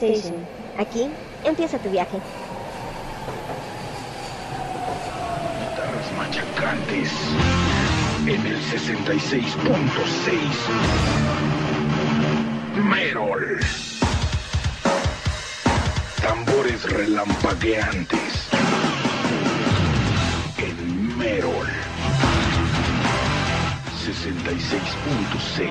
Station. Aquí empieza tu viaje. Guitarras machacantes en el 66.6. Merol. Tambores relampagueantes en Merol. 66.6.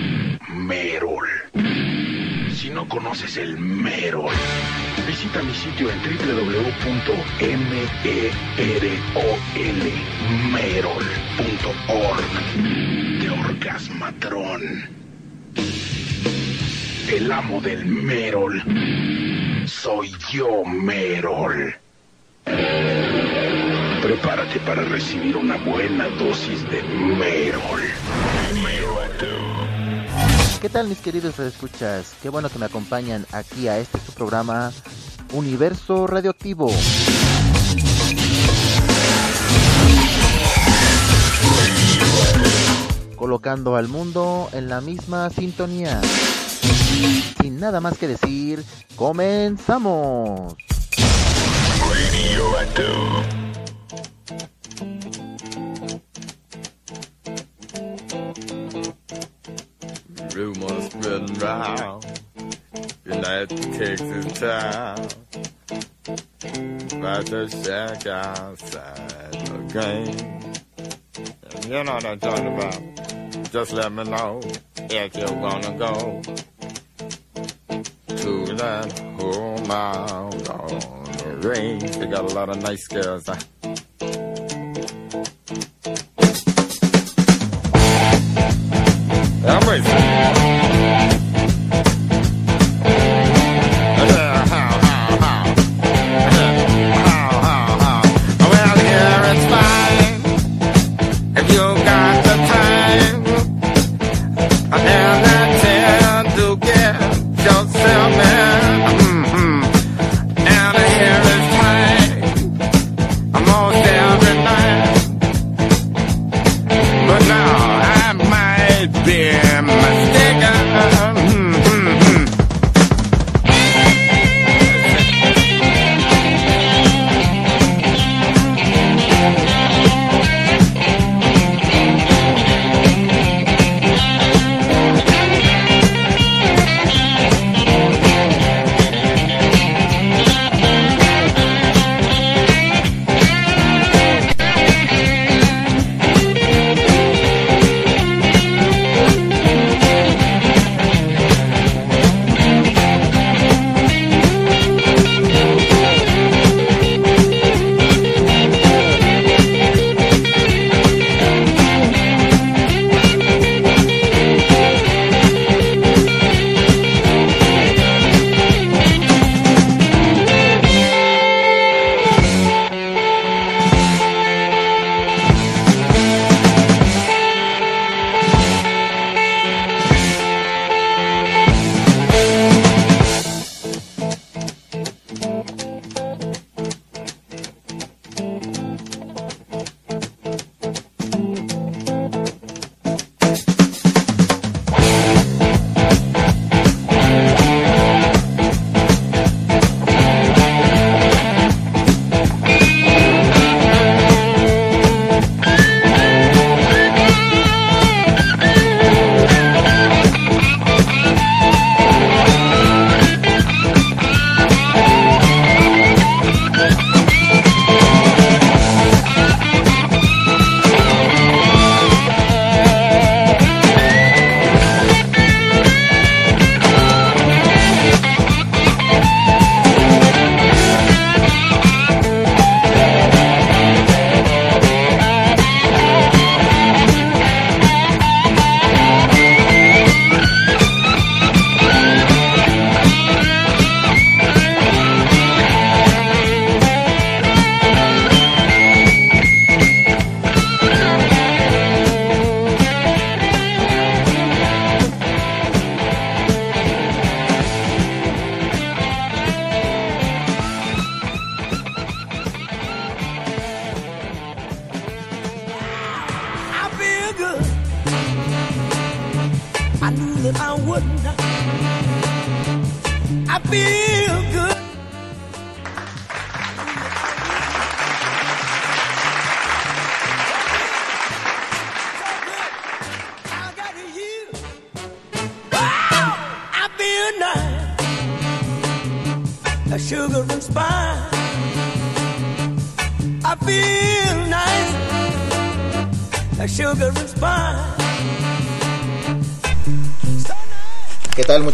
Merol. Si no conoces el Merol, visita mi sitio en www.merol.org de Orgasmatron. El amo del Merol. Soy yo, Merol. Prepárate para recibir una buena dosis de Merol. ¿Qué tal mis queridos escuchas? Qué bueno que me acompañan aquí a este su programa Universo Radioactivo. Colocando al mundo en la misma sintonía. Sin nada más que decir, comenzamos. Rumors spreading round. United Texas town. About to shack outside the game. You know what I'm talking about. Just let me know if you're gonna go to that home out on the range. They got a lot of nice girls. Tá, ah, mas.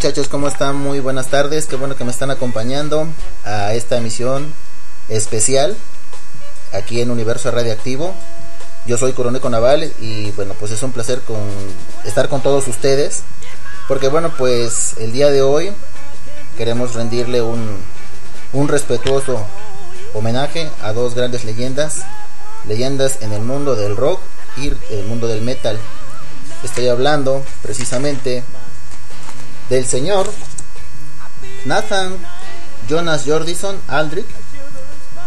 Muchachos? ¿Cómo están? Muy buenas tardes. Qué bueno que me están acompañando a esta emisión especial aquí en Universo Radioactivo. Yo soy Coroneco Naval y bueno, pues es un placer con estar con todos ustedes. Porque bueno, pues el día de hoy queremos rendirle un, un respetuoso homenaje a dos grandes leyendas. Leyendas en el mundo del rock y el mundo del metal. Estoy hablando precisamente del señor Nathan Jonas Jordison Aldrich,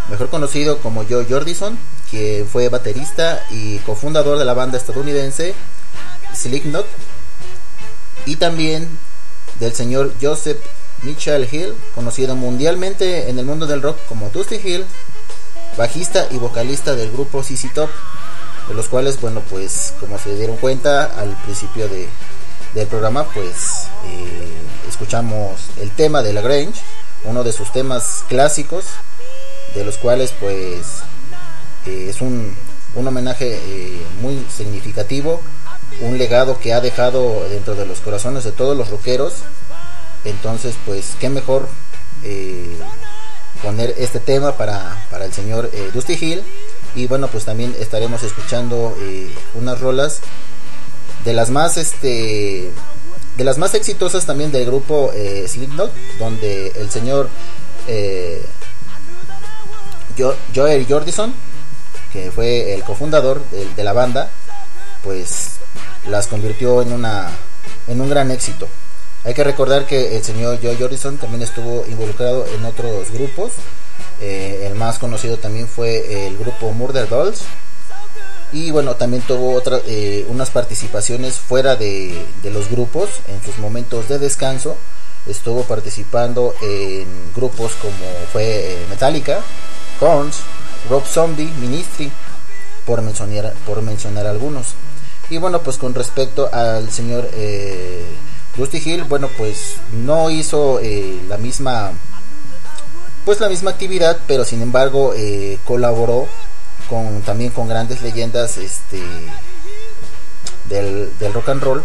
mejor conocido como Joe Jordison, que fue baterista y cofundador de la banda estadounidense Slipknot, y también del señor Joseph Mitchell Hill, conocido mundialmente en el mundo del rock como Dusty Hill, bajista y vocalista del grupo CC Top, de los cuales, bueno, pues como se dieron cuenta al principio de, del programa, pues escuchamos el tema de La Grange, uno de sus temas clásicos, de los cuales pues eh, es un, un homenaje eh, muy significativo, un legado que ha dejado dentro de los corazones de todos los rockeros. Entonces, pues, qué mejor eh, poner este tema para, para el señor Dusty Hill. Y bueno, pues también estaremos escuchando unas rolas de las más este de las más exitosas también del grupo eh, Slipknot, donde el señor eh, Jo- Joel Jordison, que fue el cofundador de, la banda, pues las convirtió en una en un gran éxito. Hay que recordar que el señor Joe Jordison también estuvo involucrado en otros grupos. Eh, el más conocido también fue el grupo Murder Dolls. Y bueno, también tuvo otra, eh, unas participaciones fuera de, de los grupos en sus momentos de descanso. Estuvo participando en grupos como fue eh, Metallica, Korns, Rob Zombie, Ministry, por mencionar, por mencionar algunos. Y bueno, pues con respecto al señor eh, Dusty Hill, bueno, pues no hizo eh, la misma pues la misma actividad, pero sin embargo eh, colaboró con también con grandes leyendas este del, rock and roll,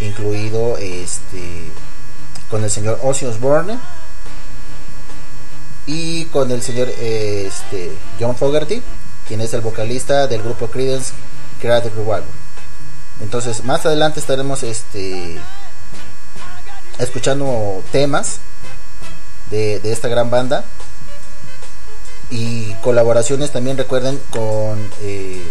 incluido este con el señor Ozzy Osbourne y con el señor este John Fogerty, quien es el vocalista del grupo Creedence Creative Revival. Entonces, más adelante estaremos este escuchando temas de esta gran banda y colaboraciones también recuerden con, eh,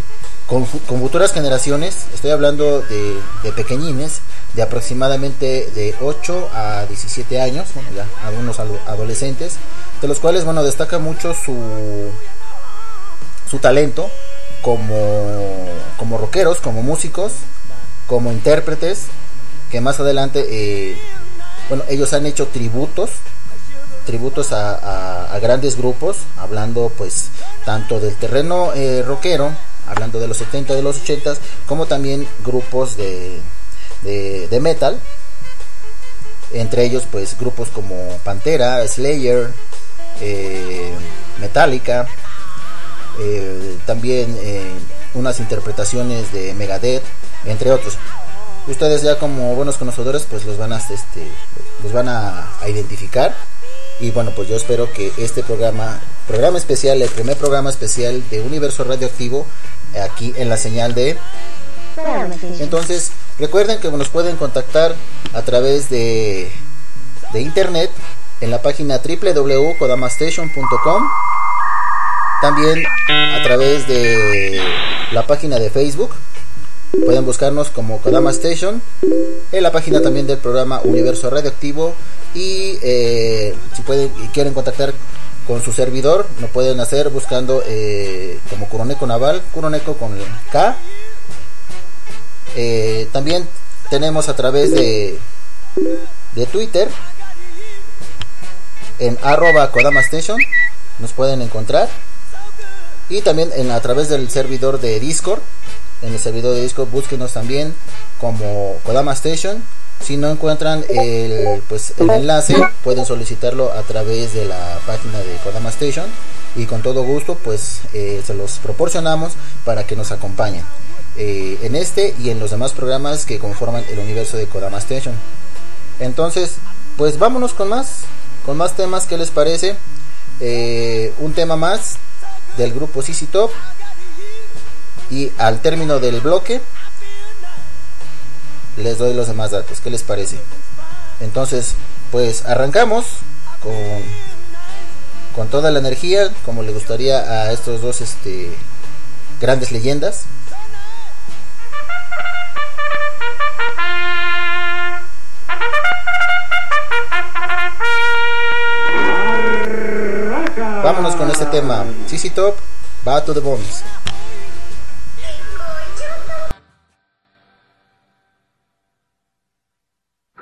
con, fu- con futuras generaciones. Estoy hablando de, de pequeñines de aproximadamente de 8 a 17 años ya algunos ado- adolescentes de los cuales bueno destaca mucho su su talento como como rockeros como músicos como intérpretes que más adelante eh, bueno ellos han hecho tributos tributos a, grandes grupos, hablando pues tanto del terreno eh, rockero, hablando de los 70, de los 80, como también grupos de, de, de metal, entre ellos pues grupos como Pantera, Slayer, eh, Metallica, eh, también eh, unas interpretaciones de Megadeth, entre otros. Ustedes ya como buenos conocedores pues los van a este los van a, a identificar y bueno, pues yo espero que este programa, programa especial, el primer programa especial de Universo Radioactivo, eh, aquí en la señal de... Entonces, recuerden que nos pueden contactar a través de, de internet en la página www.kodamastation.com también a través de la página de Facebook pueden buscarnos como Kodama Station en la página también del programa Universo Radioactivo y eh, si pueden y quieren contactar con su servidor lo pueden hacer buscando eh, como Curoneco Naval Curoneco con K. Eh, también tenemos a través de, de Twitter en arroba Kodama Station nos pueden encontrar y también en, a través del servidor de Discord en el servidor de Discord búsquenos también como Kodama Station. Si no encuentran el, pues, el enlace pueden solicitarlo a través de la página de Kodama Station y con todo gusto pues eh, se los proporcionamos para que nos acompañen eh, en este y en los demás programas que conforman el universo de Kodama Station. Entonces pues vámonos con más con más temas que les parece eh, un tema más del grupo CC Top y al término del bloque les doy los demás datos. ¿Qué les parece? Entonces, pues arrancamos con, con toda la energía, como le gustaría a estos dos este, grandes leyendas. Vámonos con este tema. CC Top, va to the bones.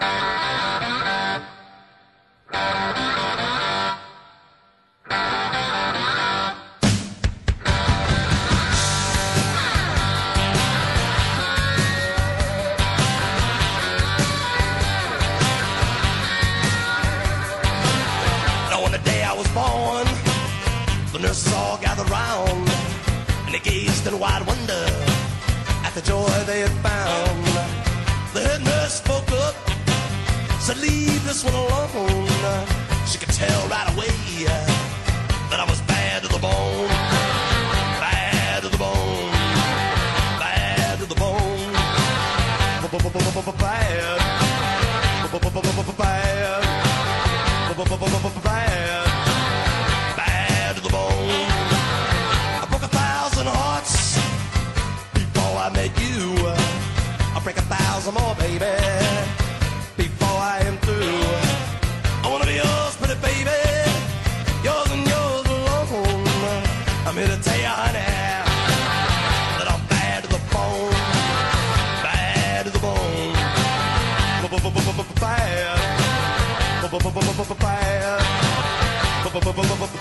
Bye. She could tell right away. of a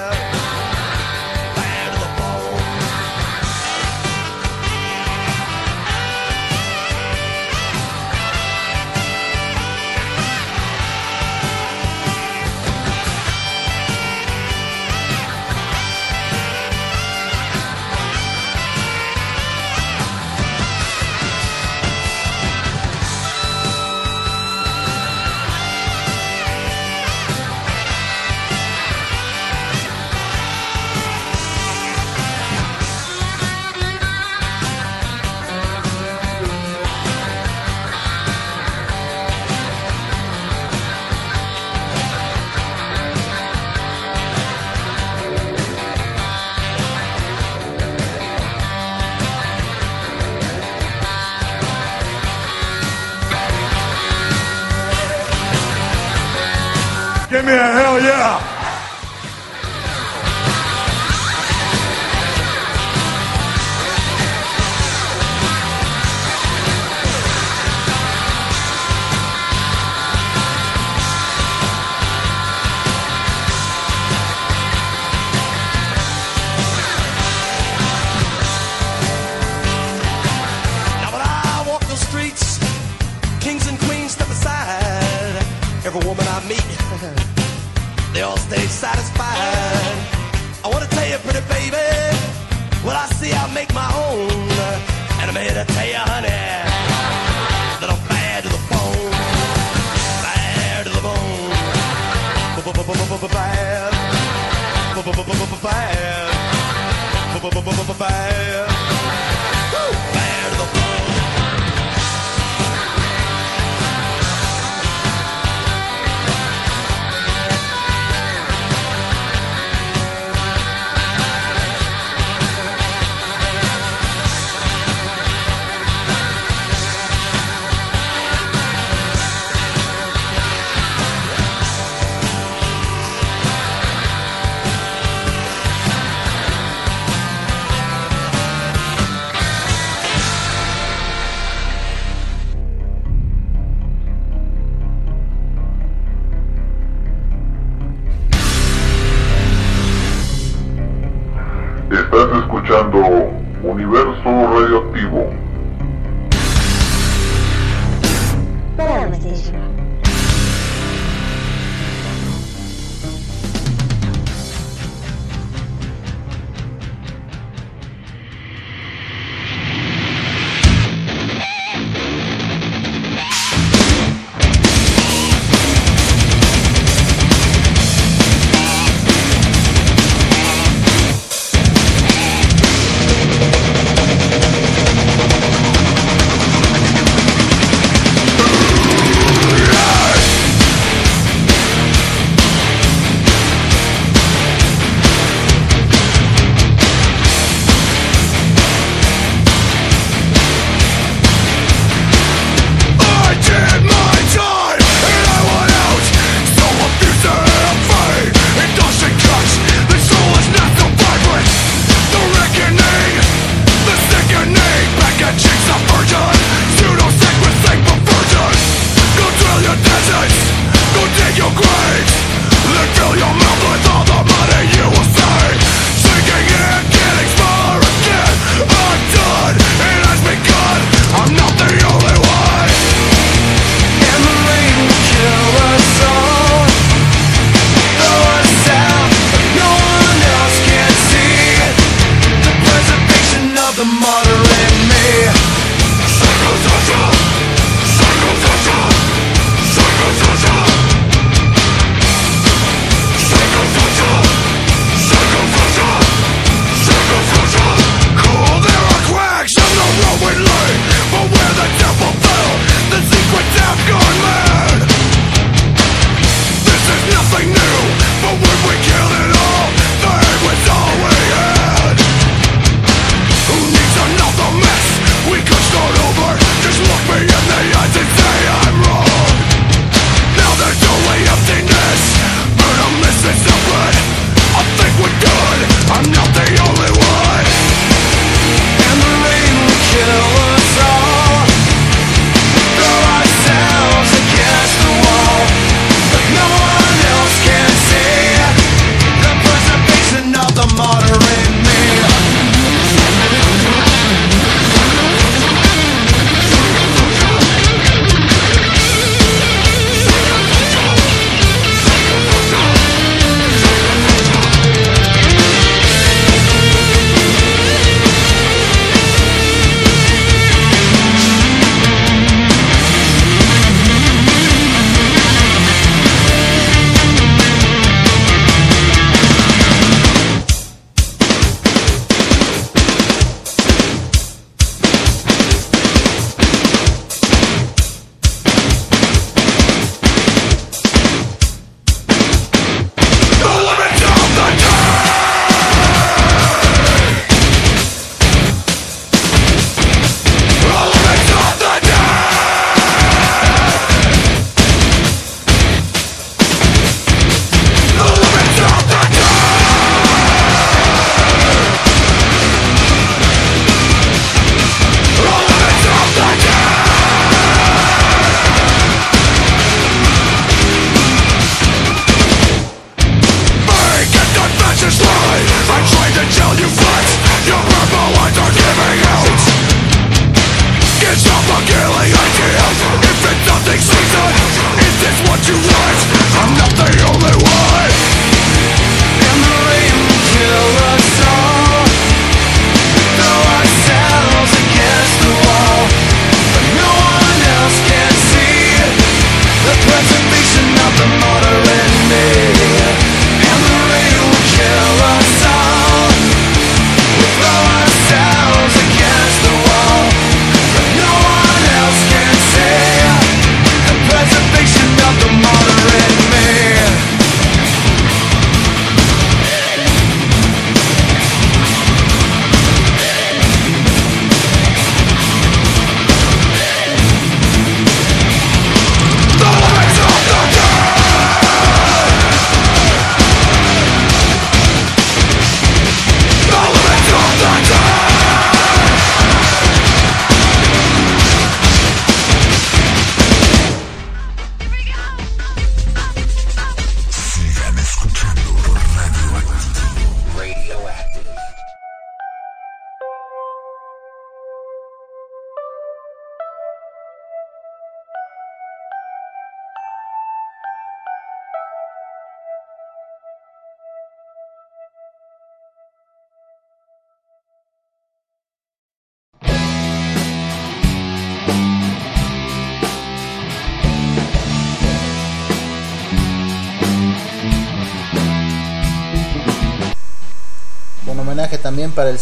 Give me a hell yeah!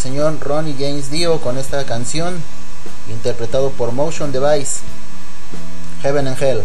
señor Ronnie James Dio con esta canción, interpretado por Motion Device, Heaven and Hell.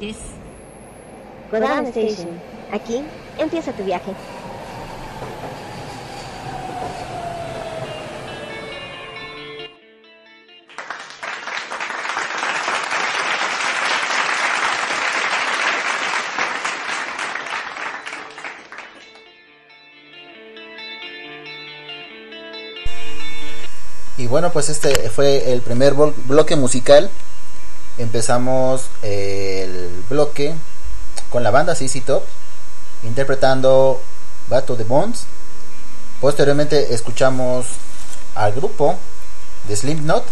です Kodama Station. Aquí empieza tu viaje. Y bueno, pues este fue el primer blo- bloque musical. Empezamos eh, el bloque con la banda CC Top interpretando Bato de Bones. Posteriormente escuchamos al grupo de Slipknot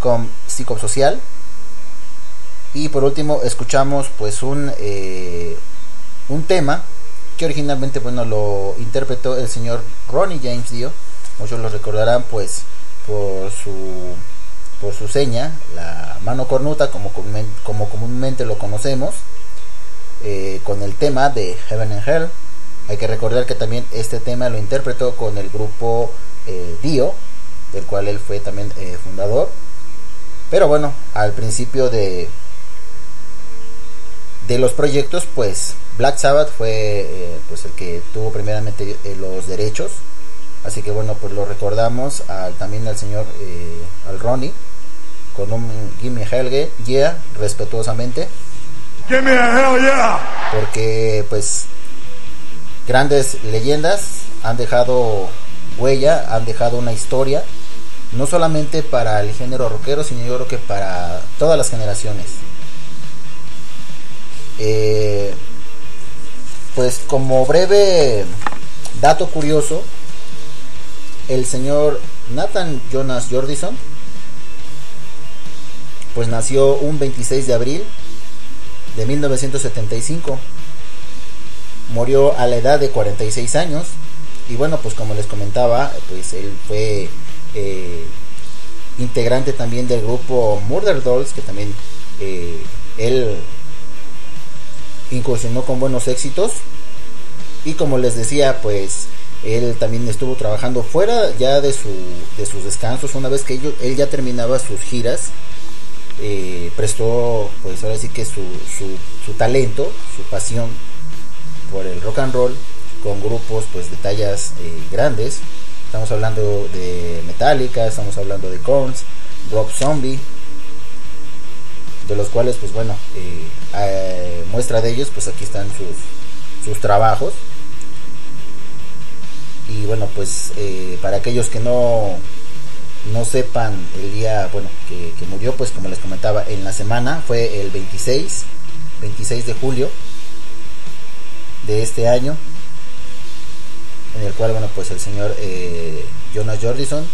con Psicosocial. Y por último escuchamos pues un, eh, un tema que originalmente bueno lo interpretó el señor Ronnie James Dio. Muchos lo recordarán pues por su por su seña, la mano cornuta como, comúnmente lo conocemos, eh, con el tema de Heaven and Hell. Hay que recordar que también este tema lo interpretó con el grupo eh, Dio, del cual él fue también eh, fundador. Pero bueno, al principio de, de los proyectos, pues Black Sabbath fue pues el que tuvo primeramente los derechos. Así que bueno, pues lo recordamos también al señor, al Ronnie, con un Gimme Helge, yeah, respetuosamente. Give me a hell yeah! Porque pues grandes leyendas han dejado huella, han dejado una historia, no solamente para el género rockero, sino yo creo que para todas las generaciones. Eh, pues como breve dato curioso, el señor Nathan Jonas Jordison, pues nació un 26 de abril de 1975. Murió a la edad de 46 años. Y bueno, pues como les comentaba, pues él fue eh, integrante también del grupo Murder Dolls, que también eh, él incursionó con buenos éxitos. Y como les decía, pues él también estuvo trabajando fuera ya de, su, de sus descansos. Una vez que él ya terminaba sus giras, eh, prestó, pues ahora sí que su, su, su talento, su pasión por el rock and roll con grupos pues de tallas eh, grandes. Estamos hablando de Metallica, estamos hablando de Korns, Rob Zombie, de los cuales pues bueno, eh, muestra de ellos pues aquí están sus, sus trabajos. Y bueno, pues para aquellos que no, no sepan el día, bueno, que, murió, pues como les comentaba, en la semana fue el 26, 26 de julio de este año, en el cual, bueno, pues el señor eh, Jonas Jordison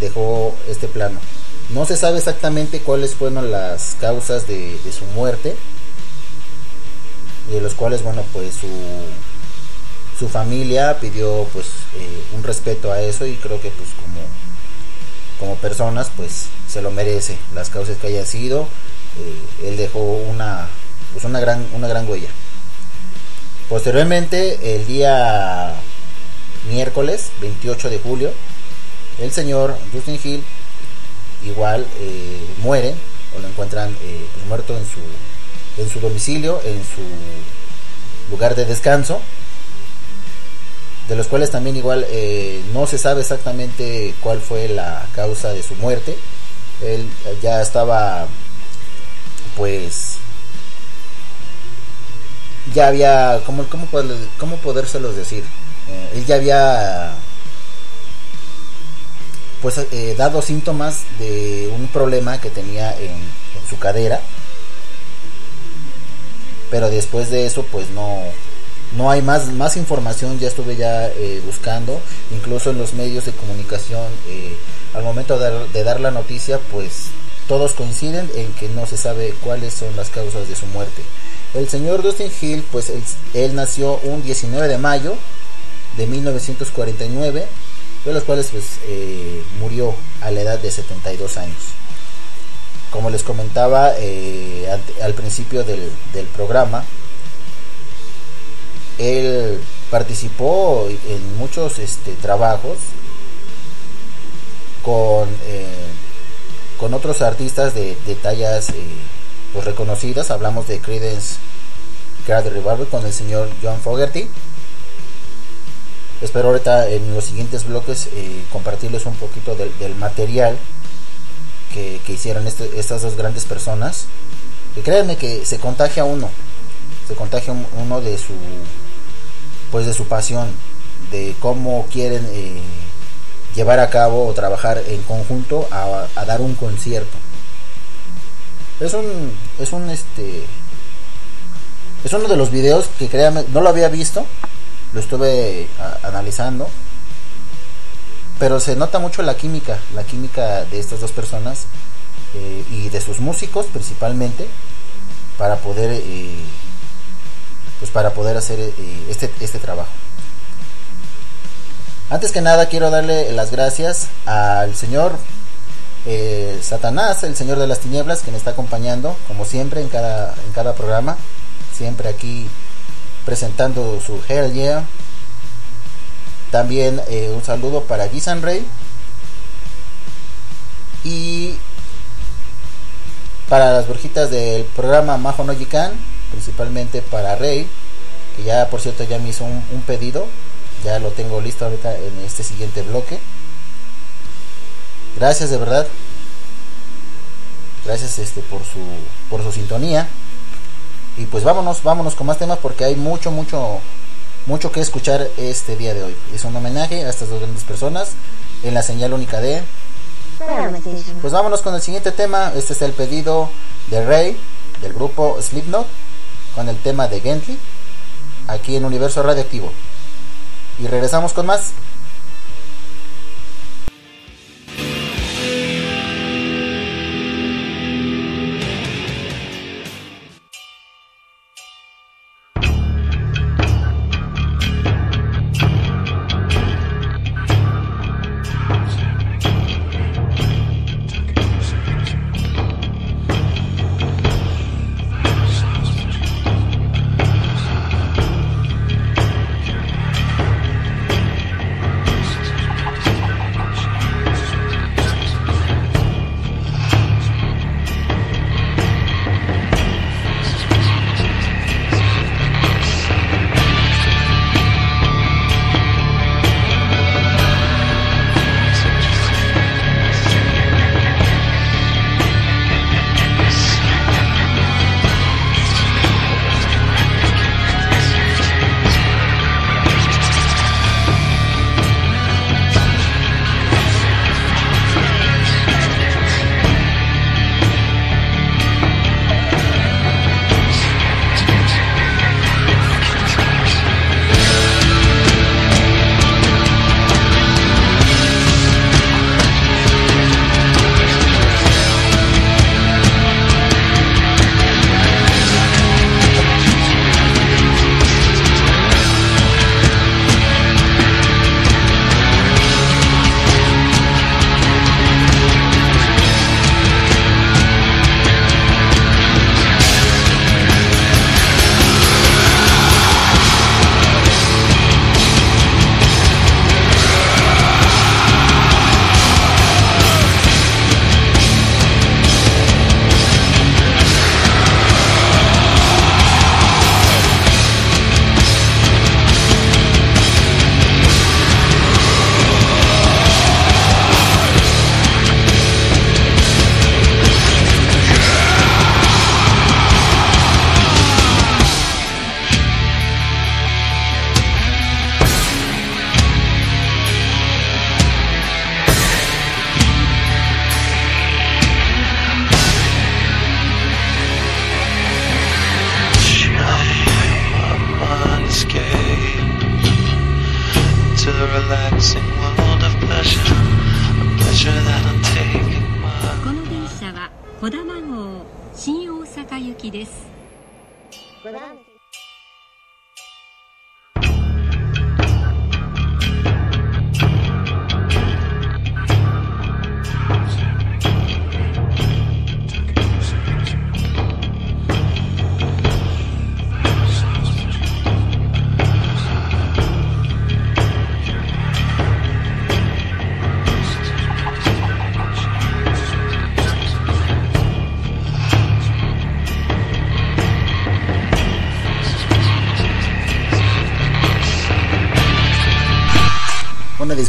dejó este plano. No se sabe exactamente cuáles fueron las causas de, su muerte, de los cuales, bueno, pues su, su familia pidió pues eh, un respeto a eso y creo que pues como como personas pues se lo merece las causas que haya sido. Eh, él dejó una pues una gran una gran huella. Posteriormente el día miércoles 28 de julio el señor Justin Hill igual eh, muere o lo encuentran pues, muerto en su en su domicilio en su lugar de descanso de los cuales también igual eh, no se sabe exactamente cuál fue la causa de su muerte. Él ya estaba, pues, ya había, ¿cómo, cómo, cómo podérselos decir? Eh, él ya había, pues, eh, dado síntomas de un problema que tenía en, en su cadera. Pero después de eso, pues no, no hay más, más información, ya estuve ya eh, buscando, incluso en los medios de comunicación, eh, al momento de dar, la noticia, pues todos coinciden en que no se sabe cuáles son las causas de su muerte. El señor Dustin Hill, pues él, nació un 19 de mayo de 1949, de los cuales pues eh, murió a la edad de 72 años. Como les comentaba al principio del programa, él participó en muchos este, trabajos con, eh, con otros artistas de, de tallas eh, pues reconocidas. Hablamos de Clearwater Revival con el señor John Fogerty. Espero ahorita en los siguientes bloques eh, compartirles un poquito del, material que, que hicieron este- estas dos grandes personas. Y créanme que se contagia uno, se contagia un- uno de su, pues de su pasión, de cómo quieren eh, llevar a cabo o trabajar en conjunto a, dar un concierto. Es un, es un este, es uno de los videos que créanme, no lo había visto, lo estuve analizando, pero se nota mucho la química, la química de estas dos personas eh, y de sus músicos principalmente para poder, eh, pues para poder hacer eh, este, este trabajo. Antes que nada quiero darle las gracias al señor eh, Satanás, el señor de las tinieblas, que me está acompañando, como siempre, en cada, en cada programa. Siempre aquí presentando su Hell Yeah. También eh, un saludo para Gizan Rey. Y para las brujitas del programa Majo no principalmente para Rey, que ya por cierto ya me hizo un, pedido. Ya lo tengo listo ahorita en este siguiente bloque. Gracias de verdad. Gracias este por su por su sintonía. Y pues vámonos, vámonos con más temas porque hay mucho mucho mucho que escuchar este día de hoy. Es un homenaje a estas dos grandes personas en la señal única de pues vámonos con el siguiente tema. Este es el pedido de Rey del grupo Slipknot con el tema de Gently aquí en Universo Radioactivo. Y regresamos con más.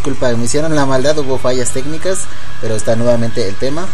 disculpa, me hicieron la maldad, hubo fallas técnicas, pero está nuevamente el tema.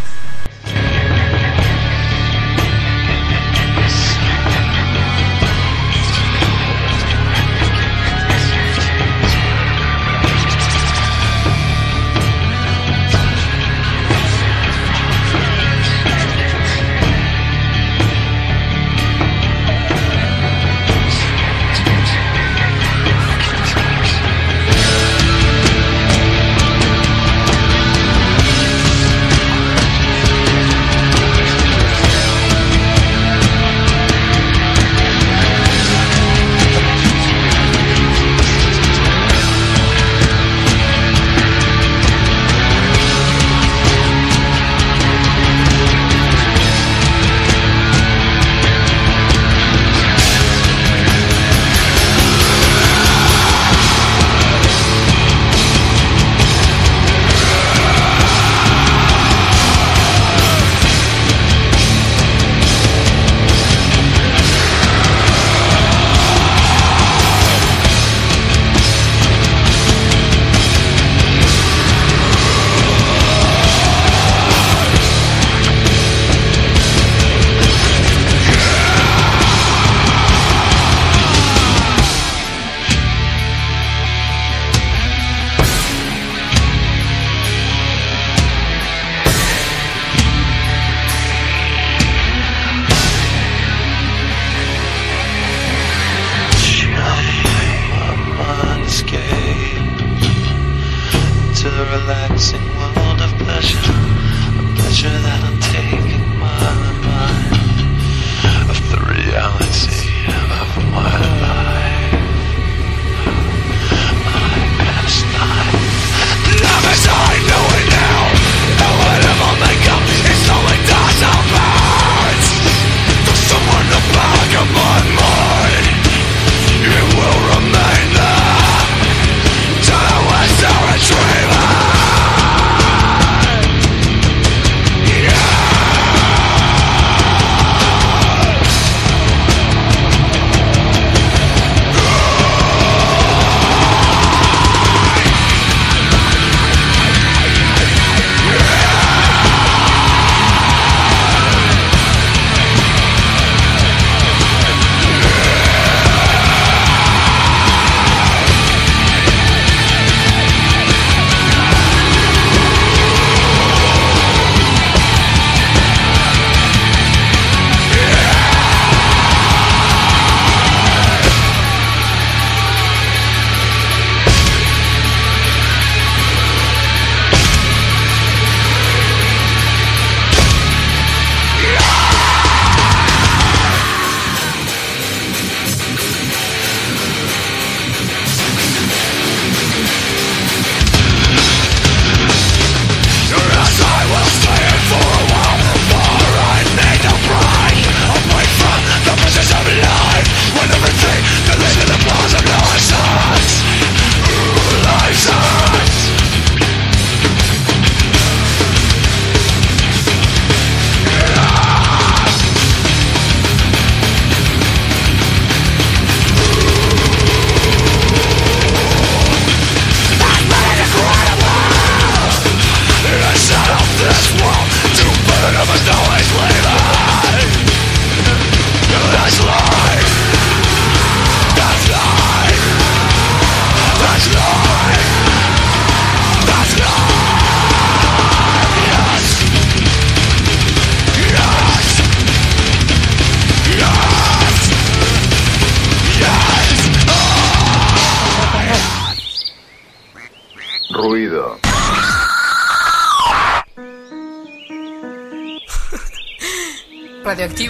radioactivo.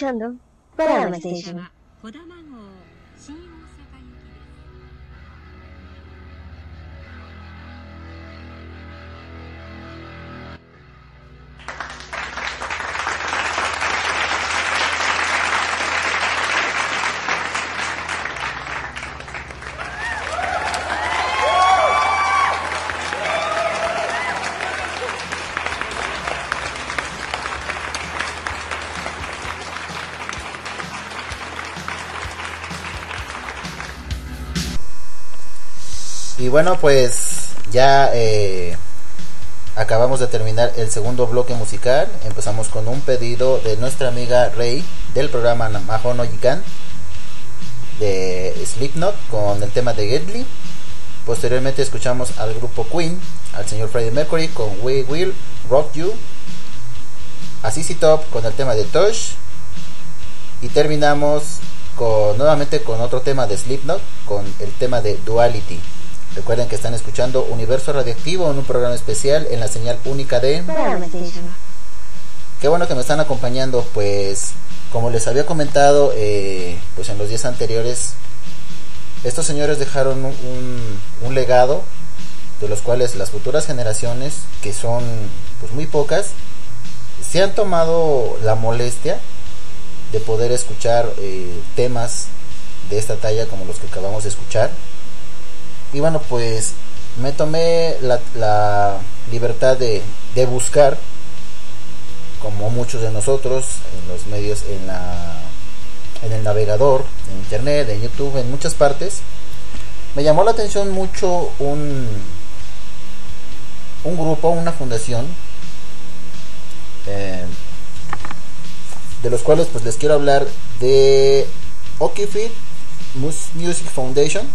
Escuchando Kodama Station. Bueno, pues ya eh, acabamos de terminar el segundo bloque musical. Empezamos con un pedido de nuestra amiga Rey del programa Maho no Yikan de Slipknot con el tema de Gedley. Posteriormente escuchamos al grupo Queen, al señor Freddie Mercury con We Will Rock You. A CC Top con el tema de Tosh. Y terminamos con, nuevamente con otro tema de Slipknot con el tema de Duality. Recuerden que están escuchando Universo Radioactivo en un programa especial en la señal única de... Qué bueno que me están acompañando, pues como les había comentado eh, pues en los días anteriores, estos señores dejaron un, un- un legado de los cuales las futuras generaciones, que son pues muy pocas, se han tomado la molestia de poder escuchar eh, temas de esta talla como los que acabamos de escuchar. Y bueno, pues me tomé la, la libertad de, buscar, como muchos de nosotros, en los medios, en, la, en el navegador, en internet, en YouTube, en muchas partes. Me llamó la atención mucho un, un grupo, una fundación, eh, de los cuales pues les quiero hablar de Okifit Mus- Music Foundation.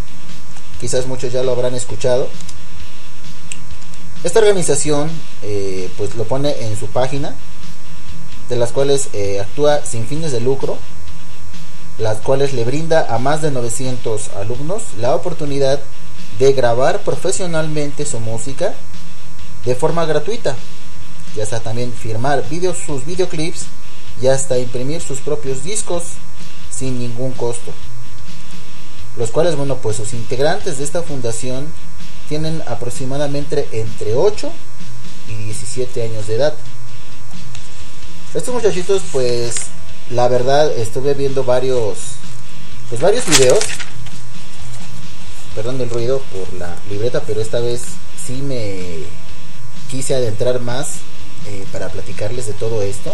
Quizás muchos ya lo habrán escuchado. Esta organización eh, pues lo pone en su página, de las cuales eh, actúa sin fines de lucro, las cuales le brinda a más de 900 alumnos la oportunidad de grabar profesionalmente su música de forma gratuita. Ya está también firmar videos, sus videoclips y hasta imprimir sus propios discos sin ningún costo. Los cuales, bueno, pues sus integrantes de esta fundación tienen aproximadamente entre 8 y 17 años de edad. Estos muchachitos, pues, la verdad, estuve viendo varios, pues varios videos. Perdón del ruido por la libreta, pero esta vez sí me quise adentrar más eh, para platicarles de todo esto.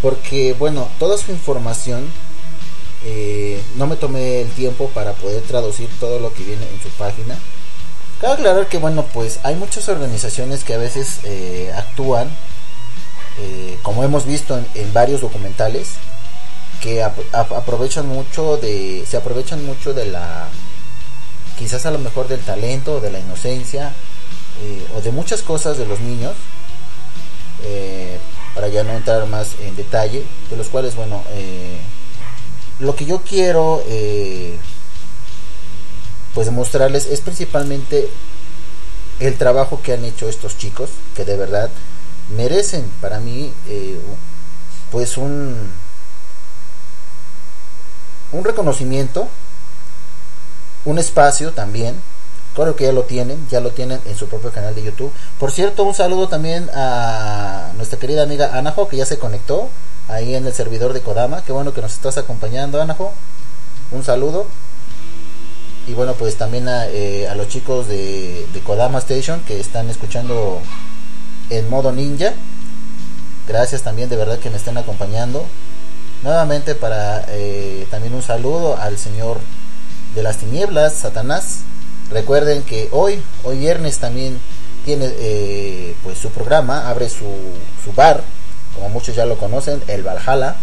Porque, bueno, toda su información, eh, no me tomé el tiempo para poder traducir todo lo que viene en su página. Cabe aclarar que, bueno, pues hay muchas organizaciones que a veces eh, actúan, eh, como hemos visto en, varios documentales, que ap- ap- aprovechan mucho de, se aprovechan mucho de la, quizás a lo mejor del talento, de la inocencia, o de muchas cosas de los niños, para ya no entrar más en detalle, de los cuales, bueno, lo que yo quiero, eh, pues demostrarles es principalmente el trabajo que han hecho estos chicos, que de verdad merecen para mí, eh, pues un, un reconocimiento, un espacio también. Creo que ya lo tienen, ya lo tienen en su propio canal de YouTube. Por cierto, un saludo también a nuestra querida amiga Anajo, que ya se conectó ahí en el servidor de Kodama. Qué bueno que nos estás acompañando, Anajo. Un saludo. Y bueno, pues también a, eh, los chicos de, de Kodama Station que están escuchando en modo ninja. Gracias también de verdad que me estén acompañando. Nuevamente para eh, también un saludo al señor de las tinieblas, Satanás. Recuerden que hoy, hoy viernes también tiene eh, pues su programa, abre su, su bar, como muchos ya lo conocen, el Valhalla.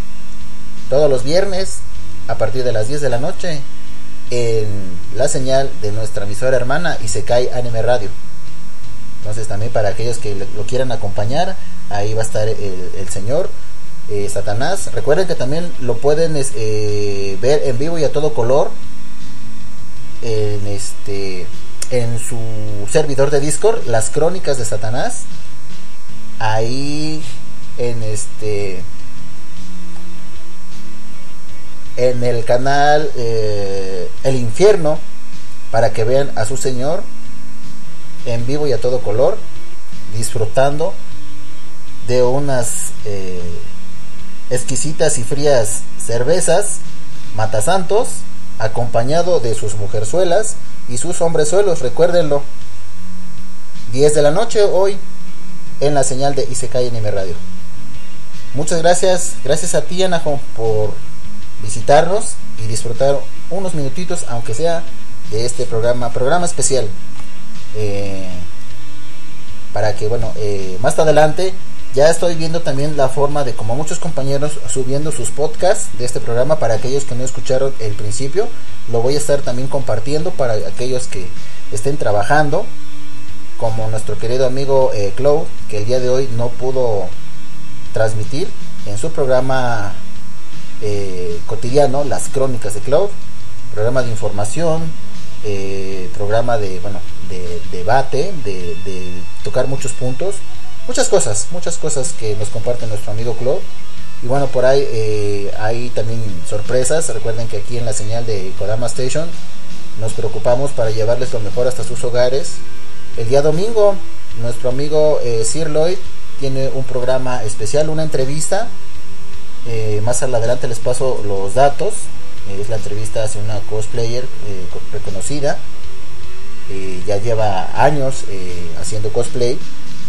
Todos los viernes a partir de las 10 de la noche en la señal de nuestra emisora hermana Isekai Anime Radio. Entonces también para aquellos que lo quieran acompañar, ahí va a estar el, señor eh, Satanás. Recuerden que también lo pueden eh, ver en vivo y a todo color en este en su servidor de Discord, las crónicas de Satanás. Ahí en este en el canal eh, El Infierno para que vean a su señor en vivo y a todo color disfrutando de unas eh, exquisitas y frías cervezas matasantos acompañado de sus mujerzuelas y sus hombrezuelos recuérdenlo. 10 de la noche hoy en la señal de Isekai Anime Radio muchas gracias gracias a ti Anajo por visitarnos y disfrutar unos minutitos, aunque sea de este programa, programa especial. Eh, para que, bueno, eh, más adelante ya estoy viendo también la forma de, como muchos compañeros, subiendo sus podcasts de este programa para aquellos que no escucharon el principio. Lo voy a estar también compartiendo para aquellos que estén trabajando, como nuestro querido amigo eh, que el día de hoy no pudo transmitir en su programa eh, cotidiano, las crónicas de Cloud, programa de información, eh, programa de, bueno, de debate, de, tocar muchos puntos, muchas cosas, muchas cosas que nos comparte nuestro amigo Cloud. Y bueno, por ahí eh, hay también sorpresas. Recuerden que aquí en la señal de Kodama Station nos preocupamos para llevarles lo mejor hasta sus hogares. El día domingo, nuestro amigo Sir Lloyd tiene un programa especial, una entrevista eh, más adelante les paso los datos. Eh, es la entrevista hacia una cosplayer eh, co- reconocida. Eh, ya lleva años eh, haciendo cosplay.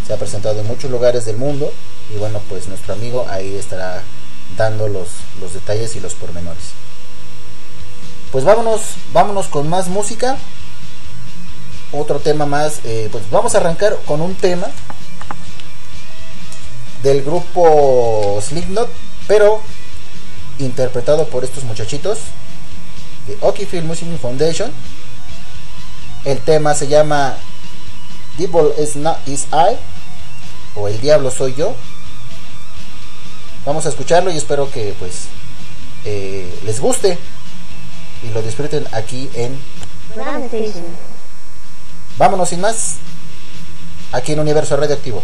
Se ha presentado en muchos lugares del mundo. Y bueno, pues nuestro amigo ahí estará dando los, los detalles y los pormenores. Pues vámonos, vámonos con más música. Otro tema más. pues vamos a arrancar con un tema del grupo Slipknot, pero interpretado por estos muchachitos de Oki Film Music Foundation. El tema se llama Devil is not is I o El Diablo soy yo. Vamos a escucharlo y espero que pues eh, les guste y lo disfruten aquí en. Vámonos sin más. aquí en Universo Radioactivo.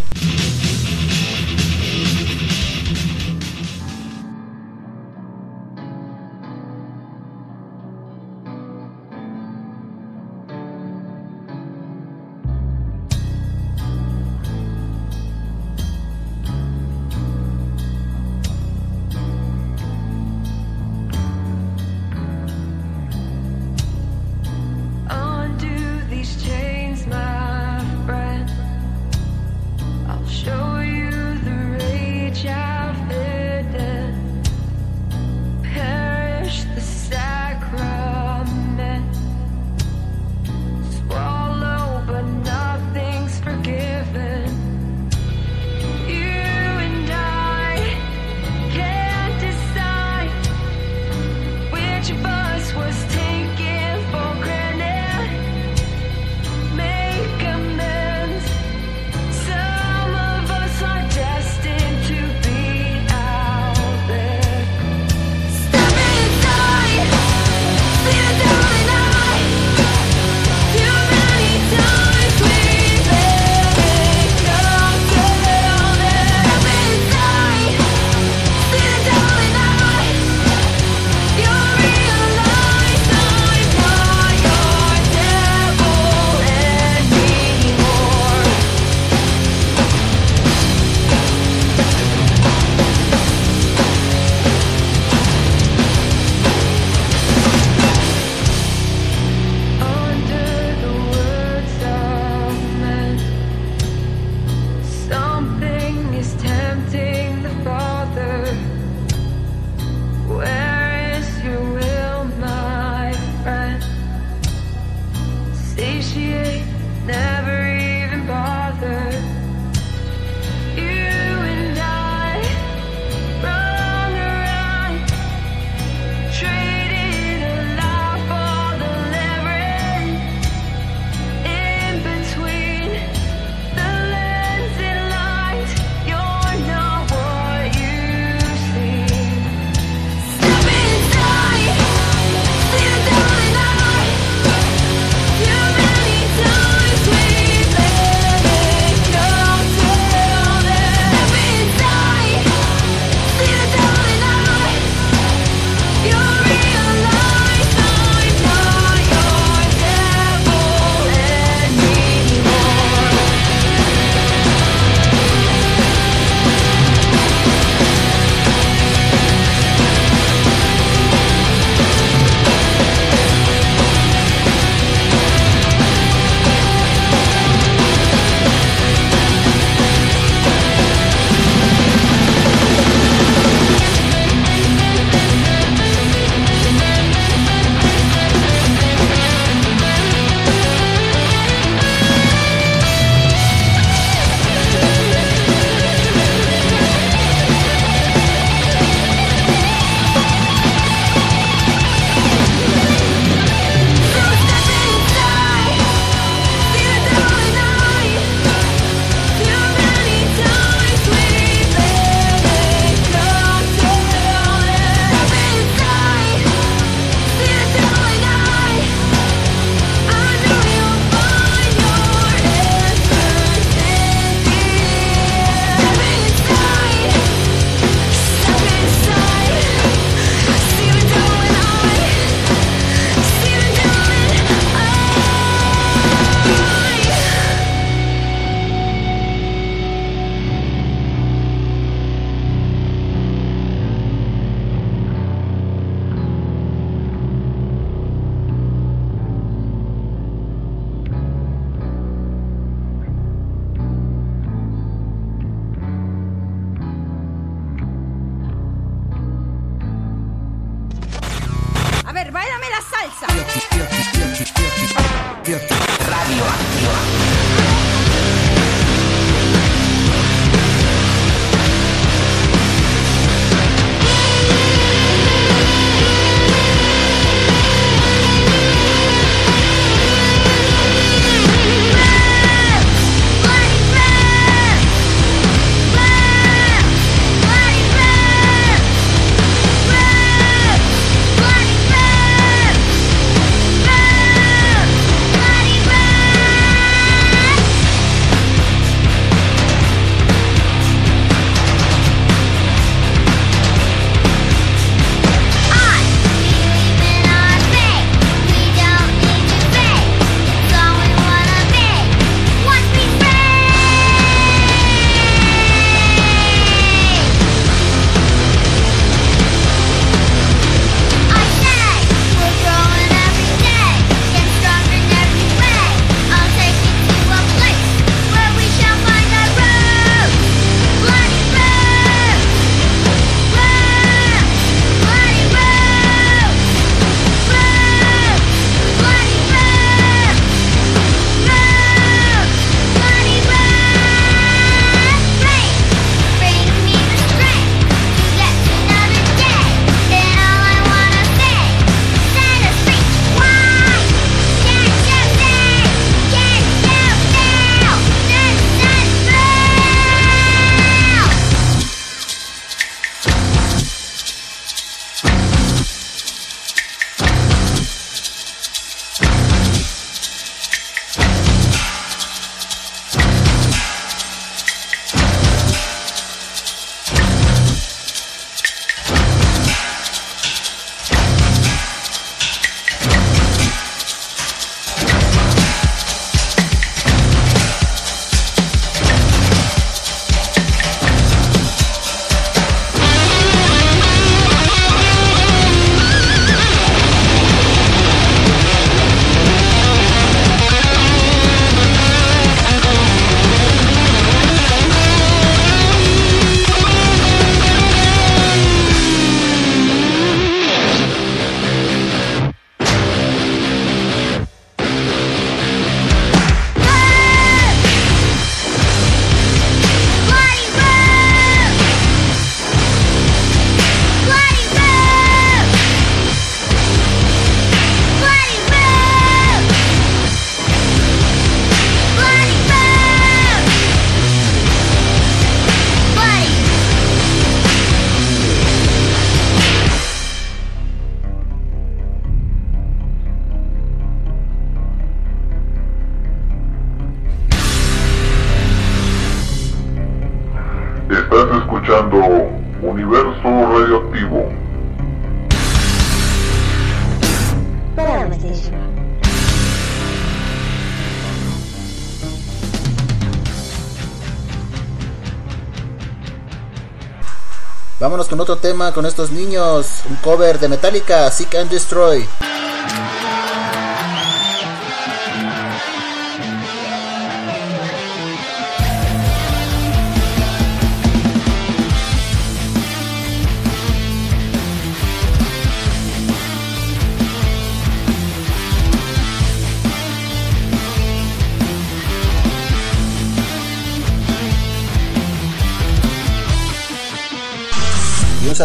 Con otro tema con estos niños. Un cover de Metallica, Seek and Destroy.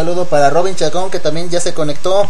Saludo para Robin Chacón que también ya se conectó.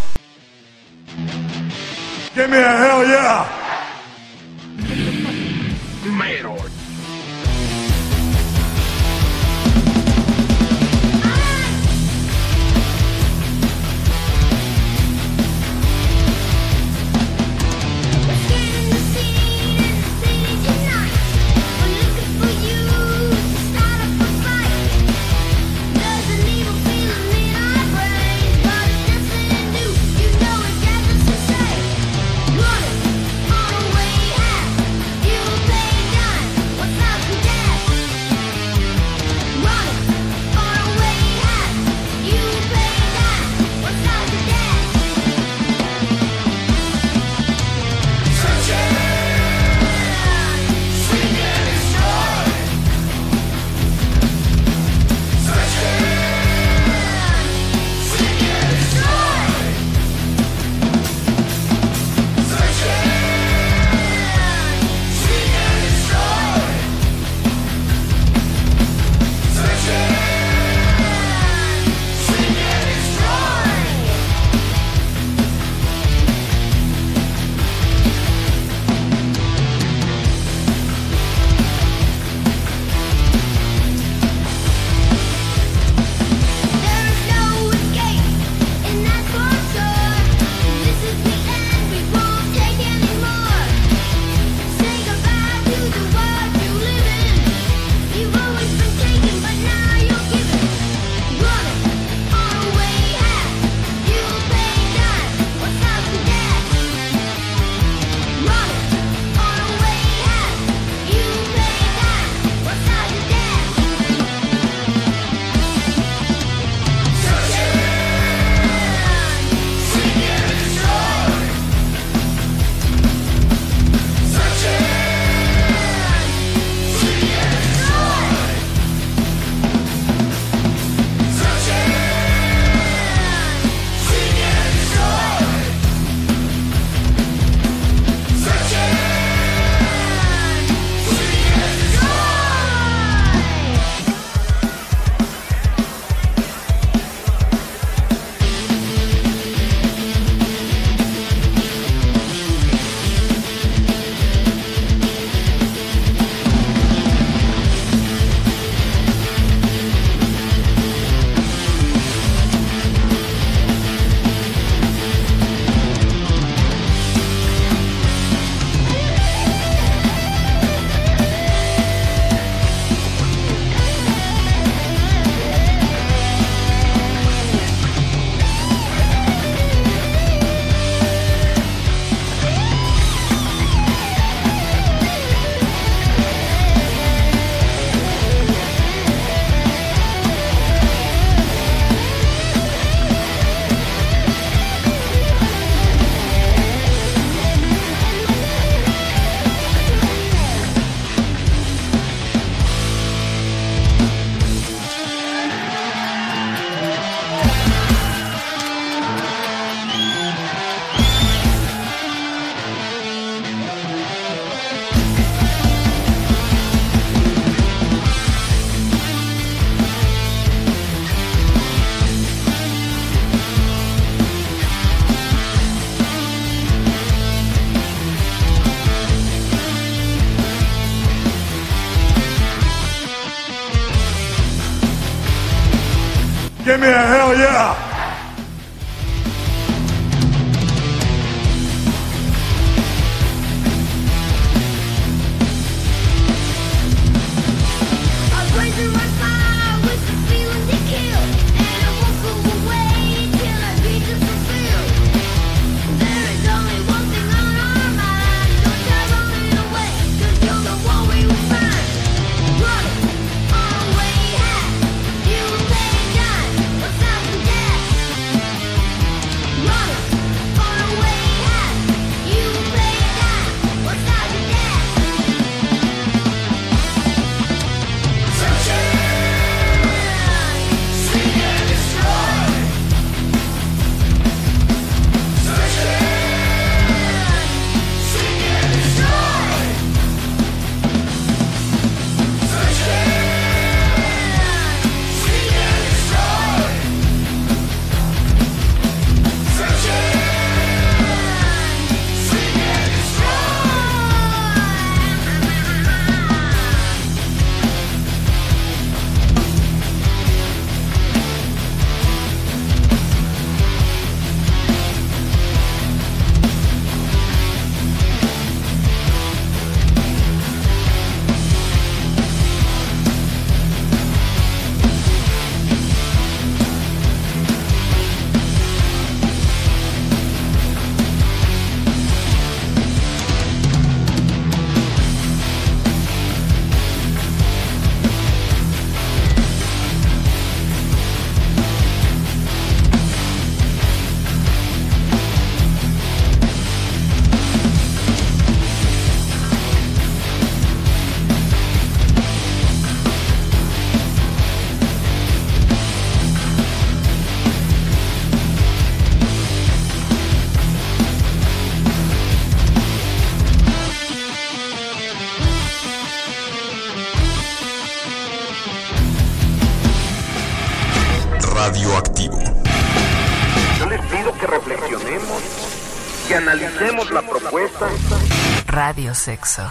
Sexo.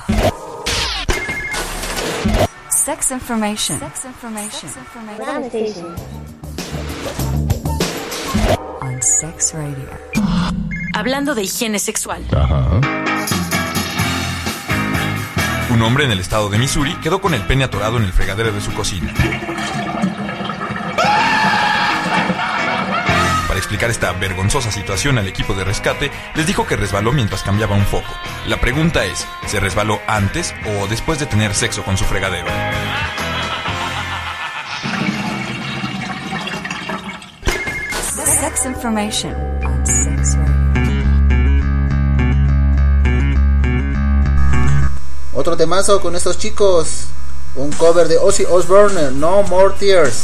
Sex information. Sex information. Sex information. On Sex Radio. Hablando de higiene sexual. Ajá. Un hombre en el estado de Missouri quedó con el pene atorado en el fregadero de su cocina. esta vergonzosa situación al equipo de rescate, les dijo que resbaló mientras cambiaba un foco. La pregunta es, ¿se resbaló antes o después de tener sexo con su fregadero? Otro temazo con estos chicos. Un cover de Ozzy Osbourne, No More Tears.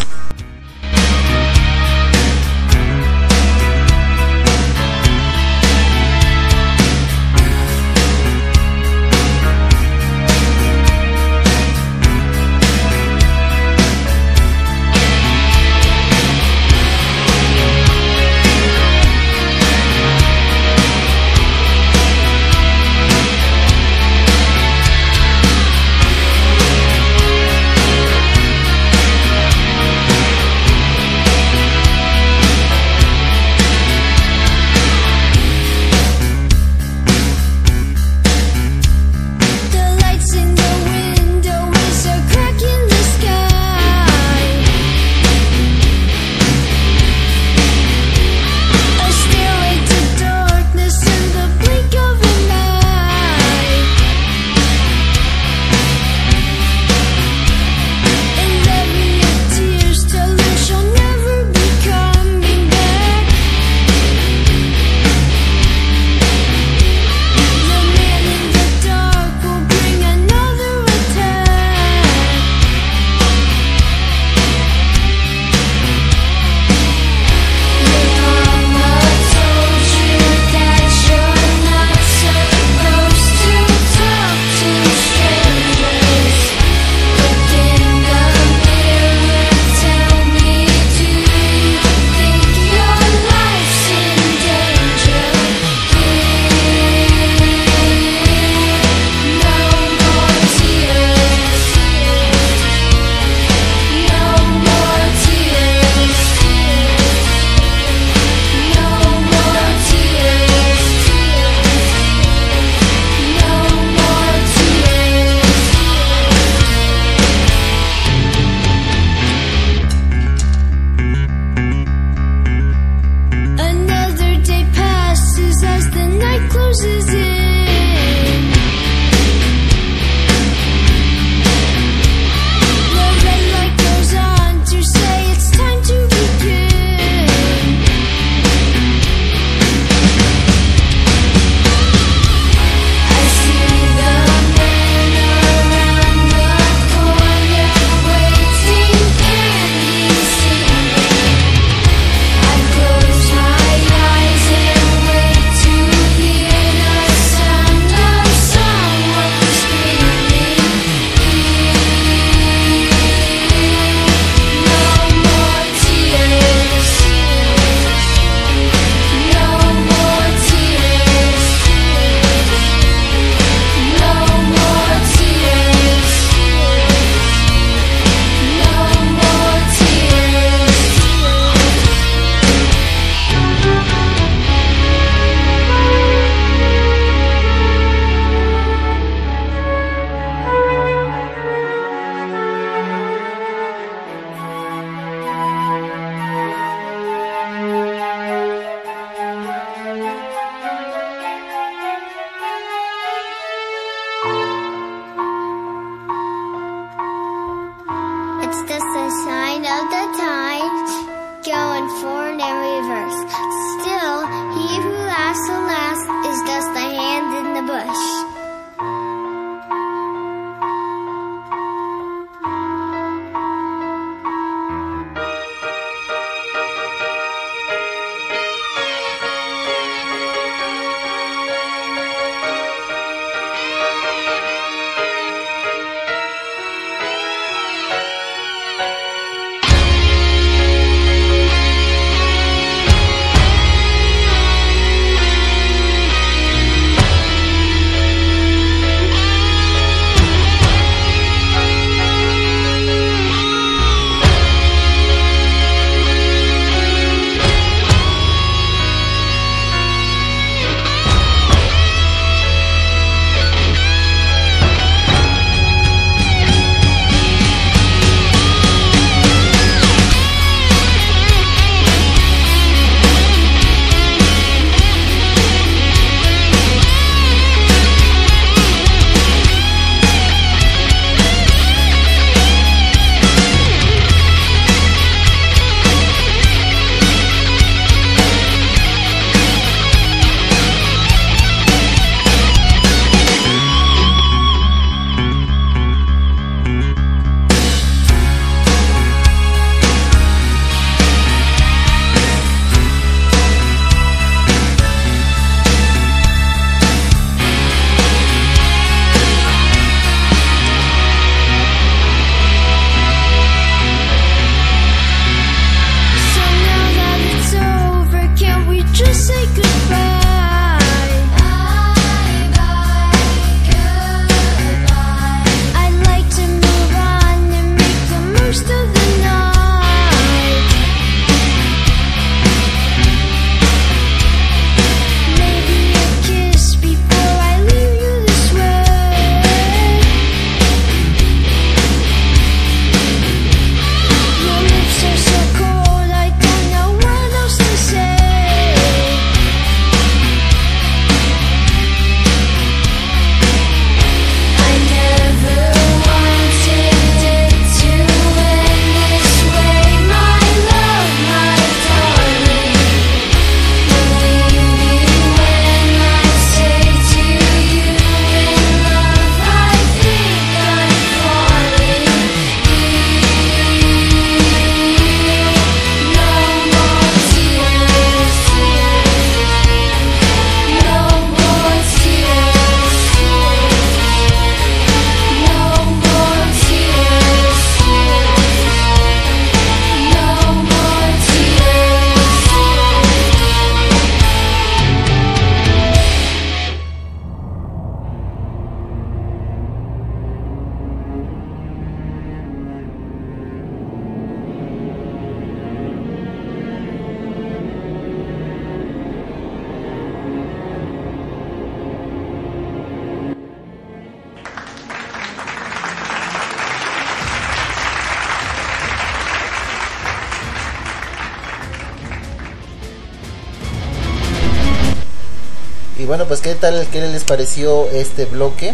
Bueno, pues qué tal, qué les pareció este bloque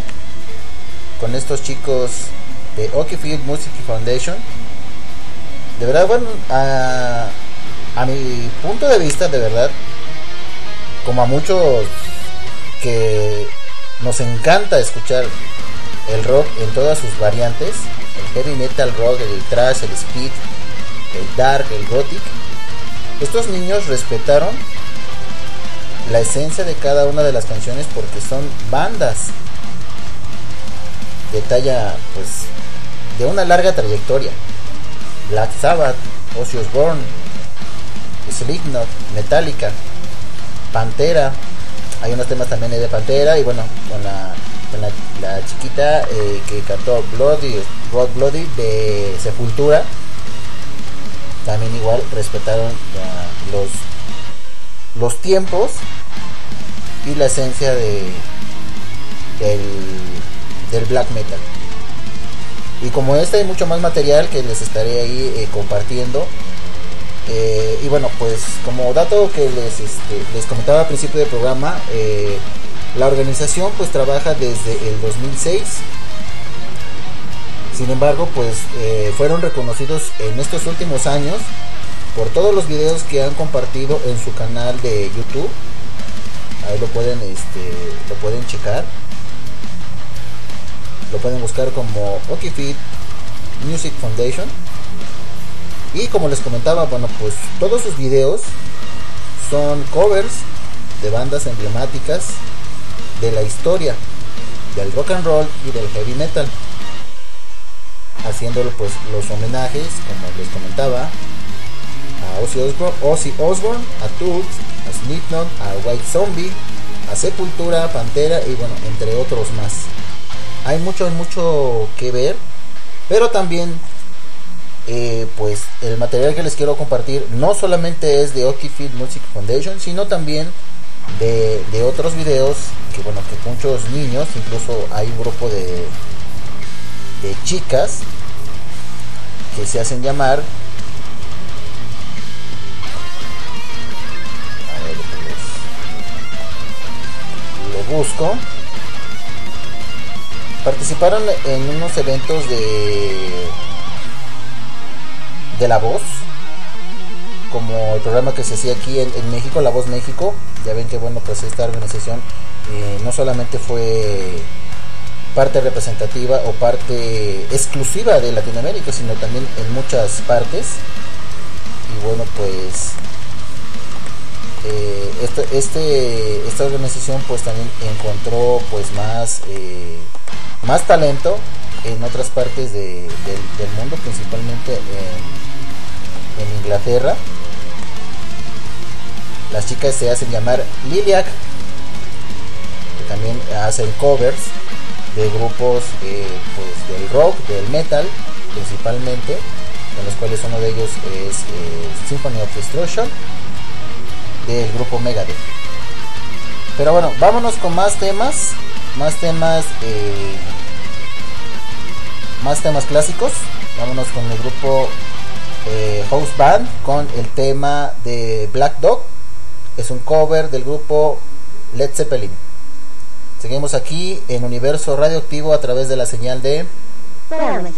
con estos chicos de Oki Field Music Foundation. De verdad, bueno, a, a mi punto de vista, de verdad, como a muchos que nos encanta escuchar el rock en todas sus variantes, el heavy metal rock, el thrash, el speed, el dark, el gothic, estos niños respetaron la esencia de cada una de las canciones porque son bandas. De talla pues de una larga trayectoria. Black Sabbath, Ozzy Osbourne, Slipknot, Metallica, Pantera, hay unos temas también de Pantera y bueno, con la, con la, chiquita eh, que cantó Bloody, Rod Bloody de Sepultura, también igual respetaron los, los tiempos y la esencia de del, del black metal. Y como este hay mucho más material que les estaré ahí eh, compartiendo. Eh, y bueno, pues como dato que les, este, les comentaba al principio del programa, eh, la organización pues trabaja desde el 2006. Sin embargo, pues fueron reconocidos en estos últimos años por todos los videos que han compartido en su canal de YouTube. Ahí lo pueden, este, lo pueden checar. Lo pueden buscar como Okifit Music Foundation. Y como les comentaba, bueno, pues todos sus videos son covers de bandas emblemáticas de la historia del rock and roll y del heavy metal. Haciéndolo pues los homenajes, como les comentaba, a Ozzy Osbourne, a Tools, a Slipknot, a White Zombie, a Sepultura, Pantera y bueno, entre otros más. Hay mucho, mucho que ver, pero también eh, pues el material que les quiero compartir no solamente es de Okifield Music Foundation, sino también de, de, otros videos que bueno que muchos niños, incluso hay un grupo de, de chicas que se hacen llamar busco participaron en unos eventos de de La Voz, como el programa que se hacía aquí en, en México, La Voz México. Ya ven que bueno, pues esta organización eh, no solamente fue parte representativa o parte exclusiva de Latinoamérica, sino también en muchas partes. Y bueno, pues eh, este, este, esta organización pues también encontró pues más, eh, más talento en otras partes de- del, mundo, principalmente en, en Inglaterra. Las chicas se hacen llamar Liliac, que también hacen covers de grupos eh, pues, del rock, del metal, principalmente, de los cuales uno de ellos es eh, Symphony of Destruction, del grupo Megadeth. Pero bueno, vámonos con más temas, más temas, eh, más temas clásicos. Vámonos con el grupo eh, House Band con el tema de Black Dog. Es un cover del grupo Led Zeppelin. Seguimos aquí en Universo Radioactivo a través de la señal de Programa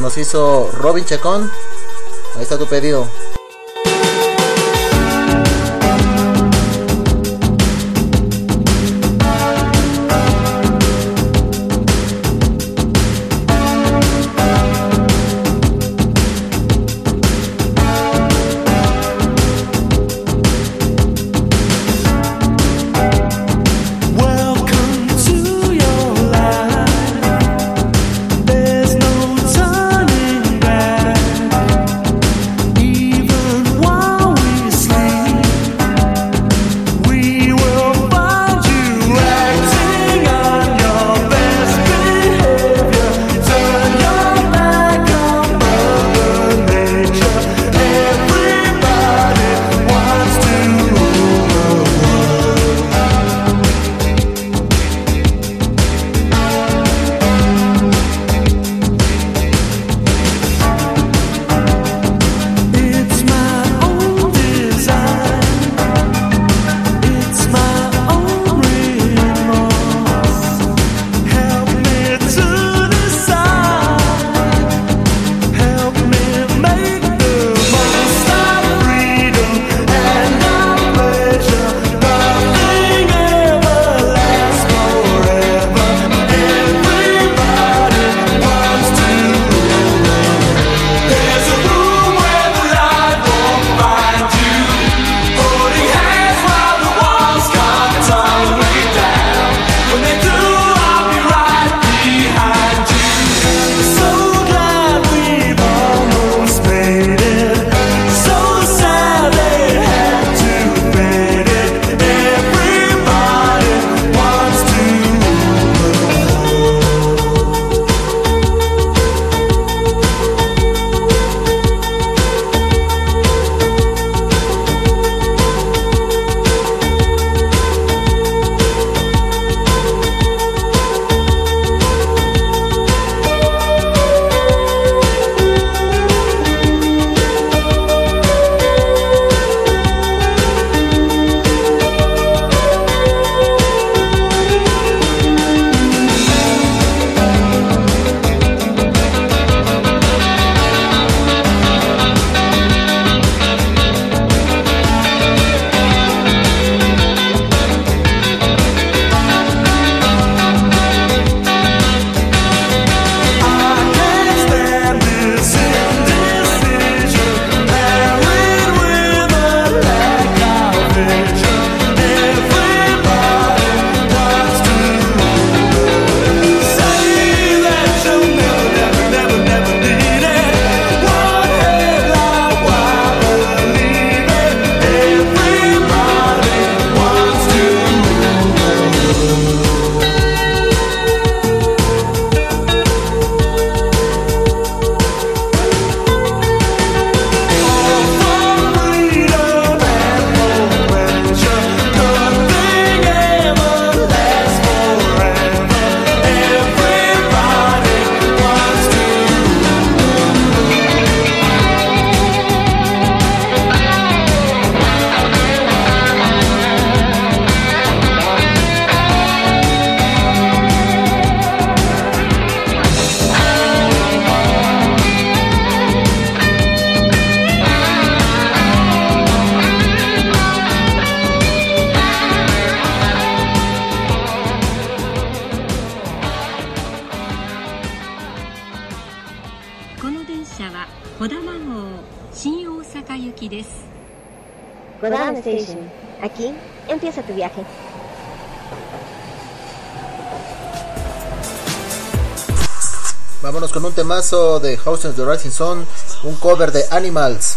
nos hizo Robin Chacón. Ahí está tu pedido. de House of the Rising Sun, un cover de Animals.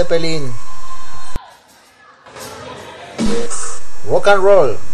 Zeppelin. Rock and roll.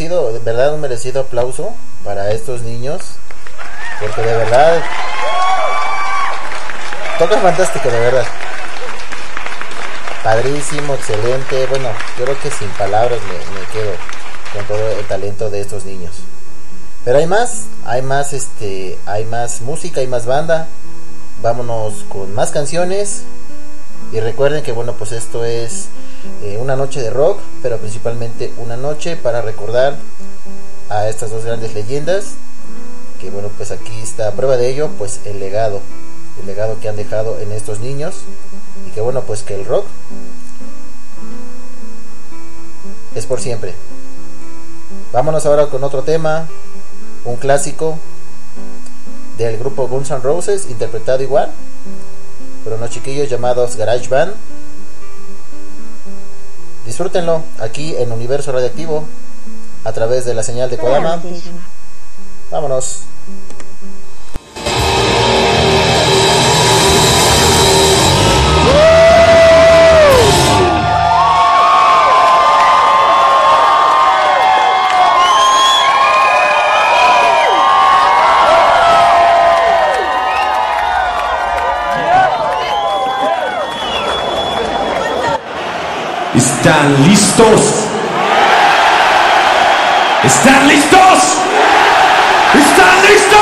Merecido, de verdad un merecido aplauso para estos niños, porque de verdad toca fantástico, de verdad. Padrísimo, excelente, bueno, yo creo que sin palabras me, me quedo con todo el talento de estos niños. Pero hay más, hay más este, hay más música, hay más banda. Vámonos con más canciones. Y recuerden que bueno, pues esto es eh, una noche de rock, pero principalmente una noche para recordar a estas dos grandes leyendas. Que bueno, pues aquí está prueba de ello, pues el legado, el legado que han dejado en estos niños. Y que bueno, pues que el rock es por siempre. Vámonos ahora con otro tema, un clásico del grupo Guns N' Roses, interpretado igual por unos chiquillos llamados Garage Band. Disfrútenlo aquí en Universo Radioactivo a través de la señal de Kodama. Vámonos. ¿Están listos? ¿Están listos? ¿Están listos?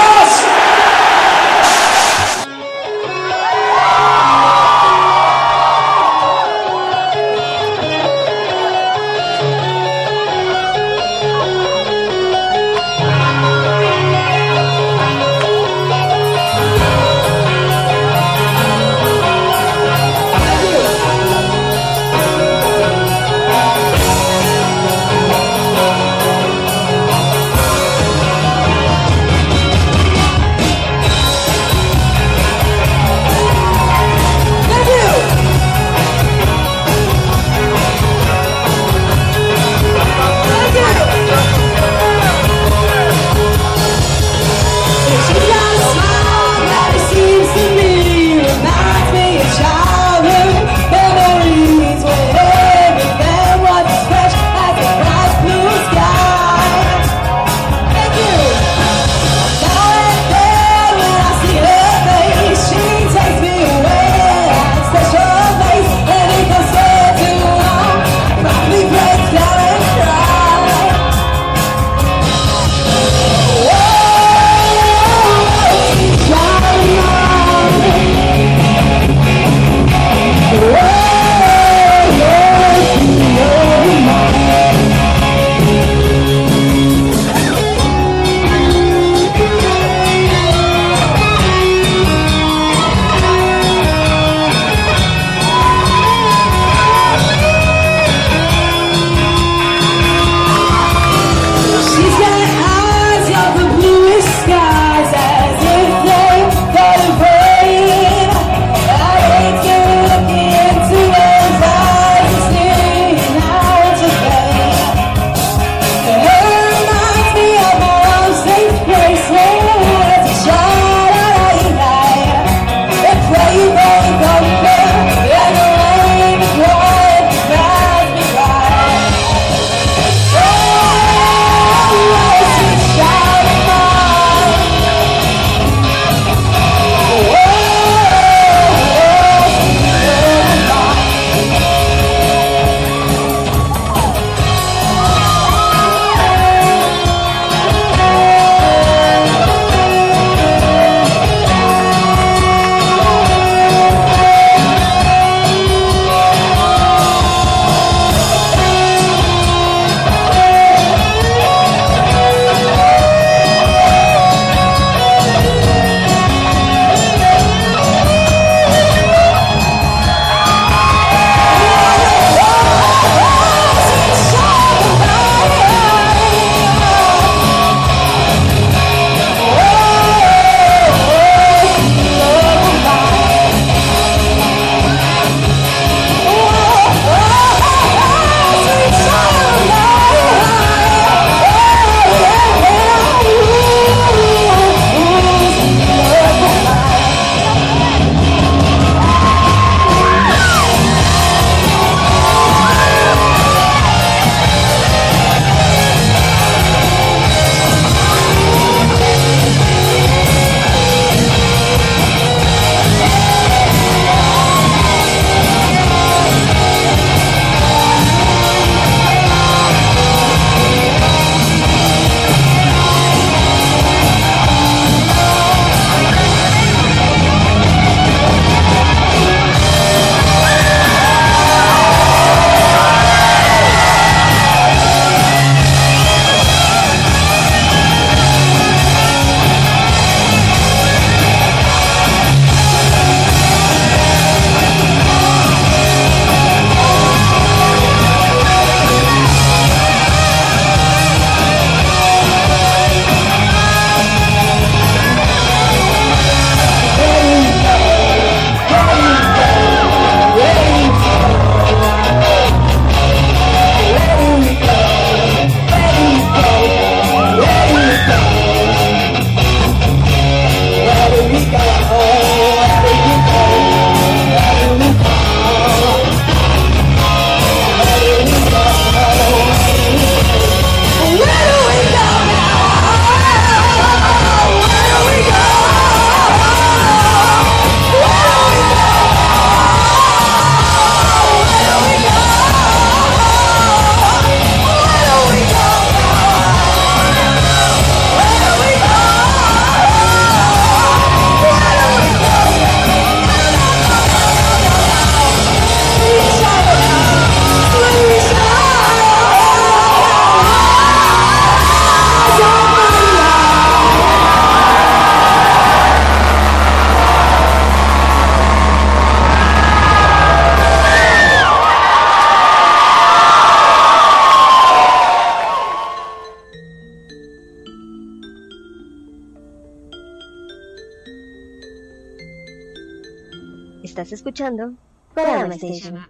Escuchando Kodama Station.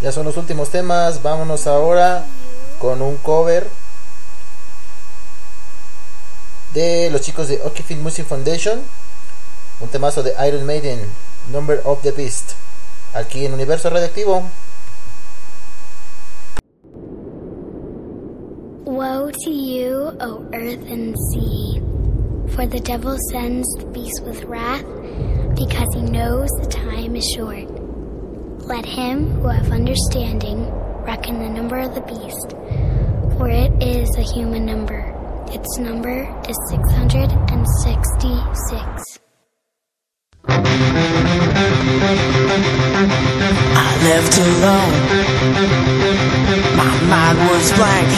Ya son los últimos temas. Vámonos ahora con un cover de los chicos de Okifin Music Foundation. Un temazo de Iron Maiden, Number of the Beast. Aquí en Universo Radioactivo. Left alone. My mind was blank.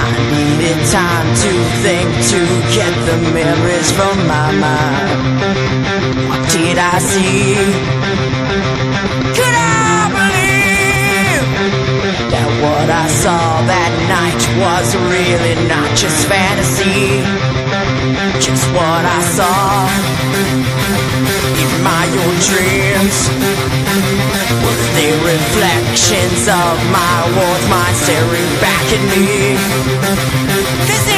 I needed time to think to get the memories from my mind. What did I see? Could I believe that what I saw that night was really not just fantasy? Just what I saw in my own dreams Were they reflections of my world's mind staring back at me? Cause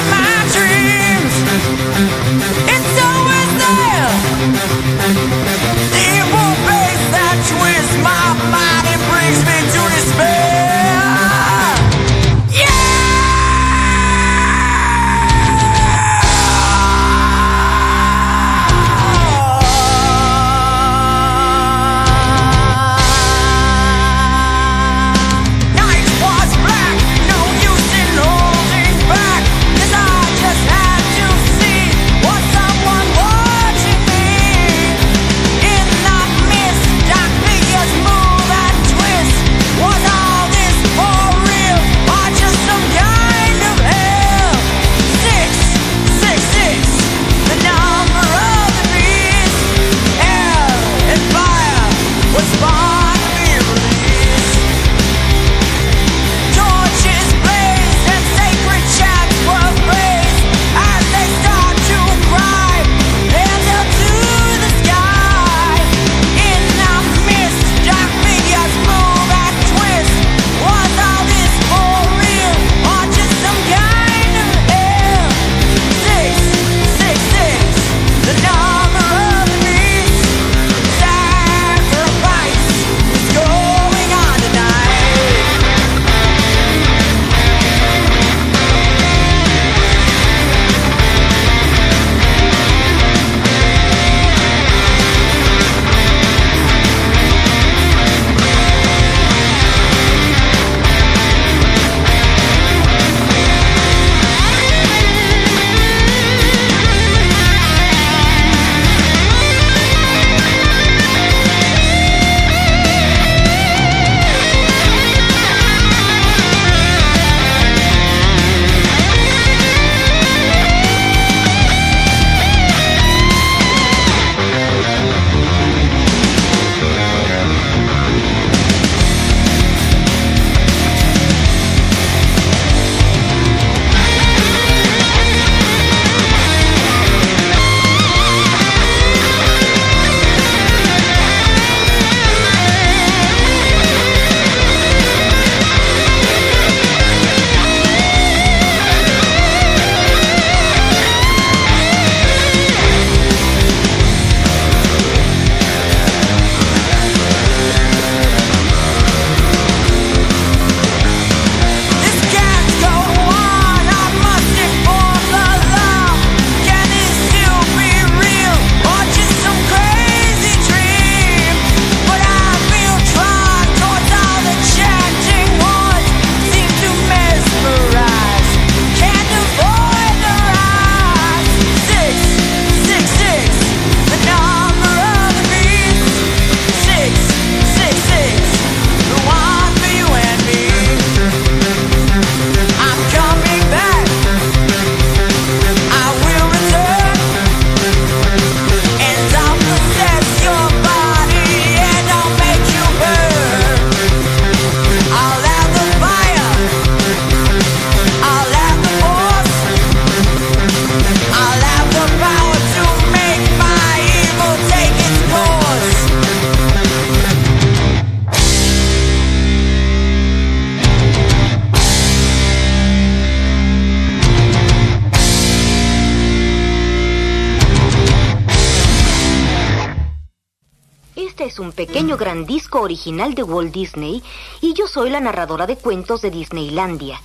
original de Walt Disney y yo soy la narradora de cuentos de Disneylandia.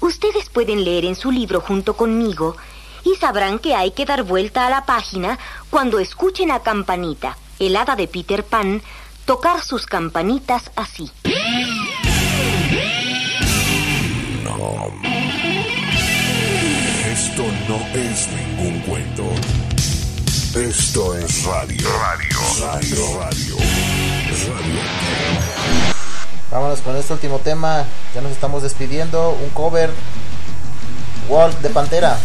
Ustedes pueden leer en su libro junto conmigo y sabrán que hay que dar vuelta a la página cuando escuchen a Campanita, el hada de Peter Pan, tocar sus campanitas así. No. Esto no es ningún cuento. Esto es radio. Radio. Radio. Radio. Vámonos con este último tema. Ya nos estamos despidiendo. Un cover. Walt de Pantera.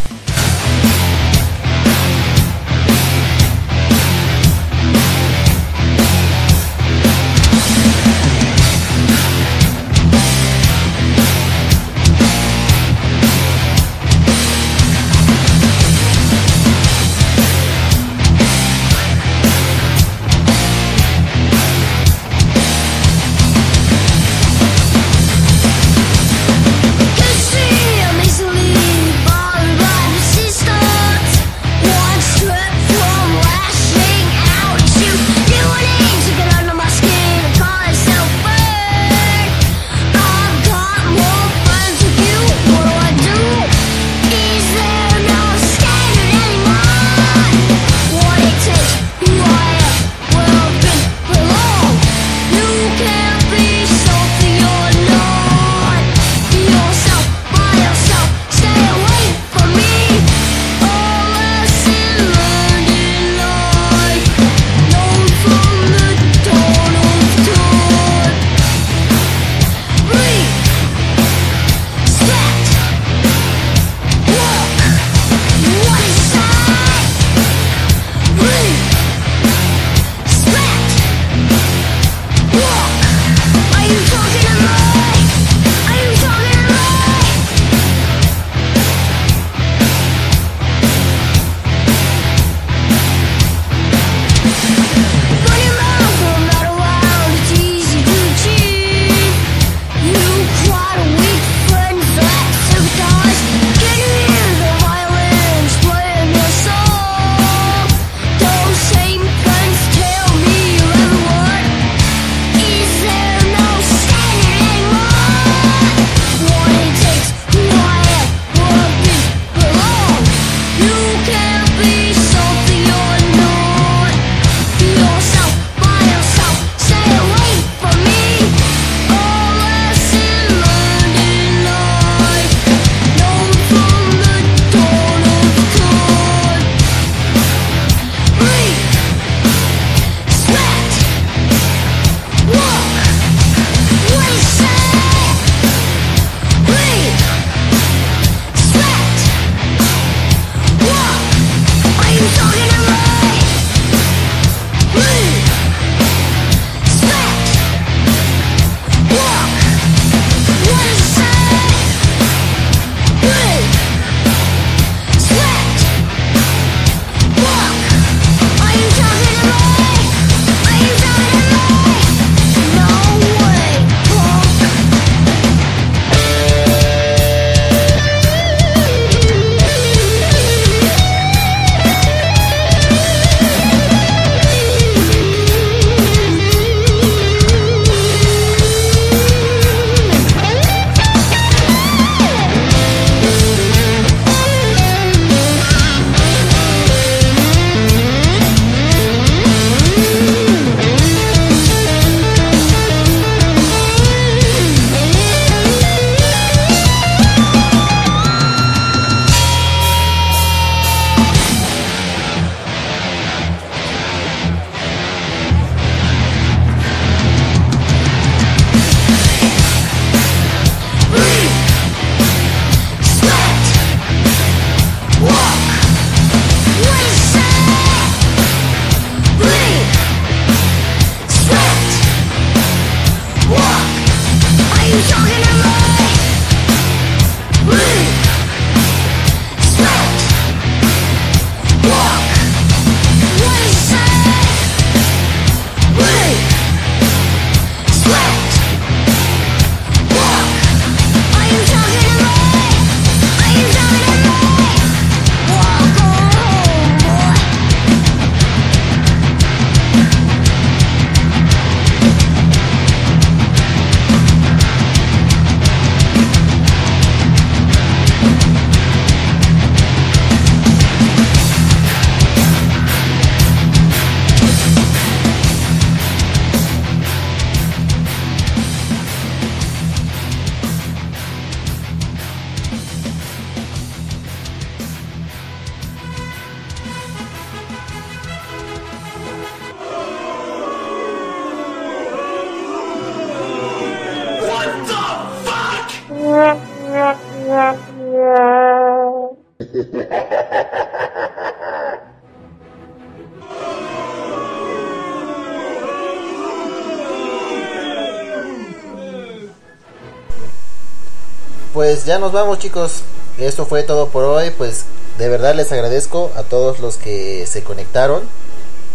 Pues ya nos vamos chicos. Esto fue todo por hoy. Pues de verdad les agradezco a todos los que se conectaron.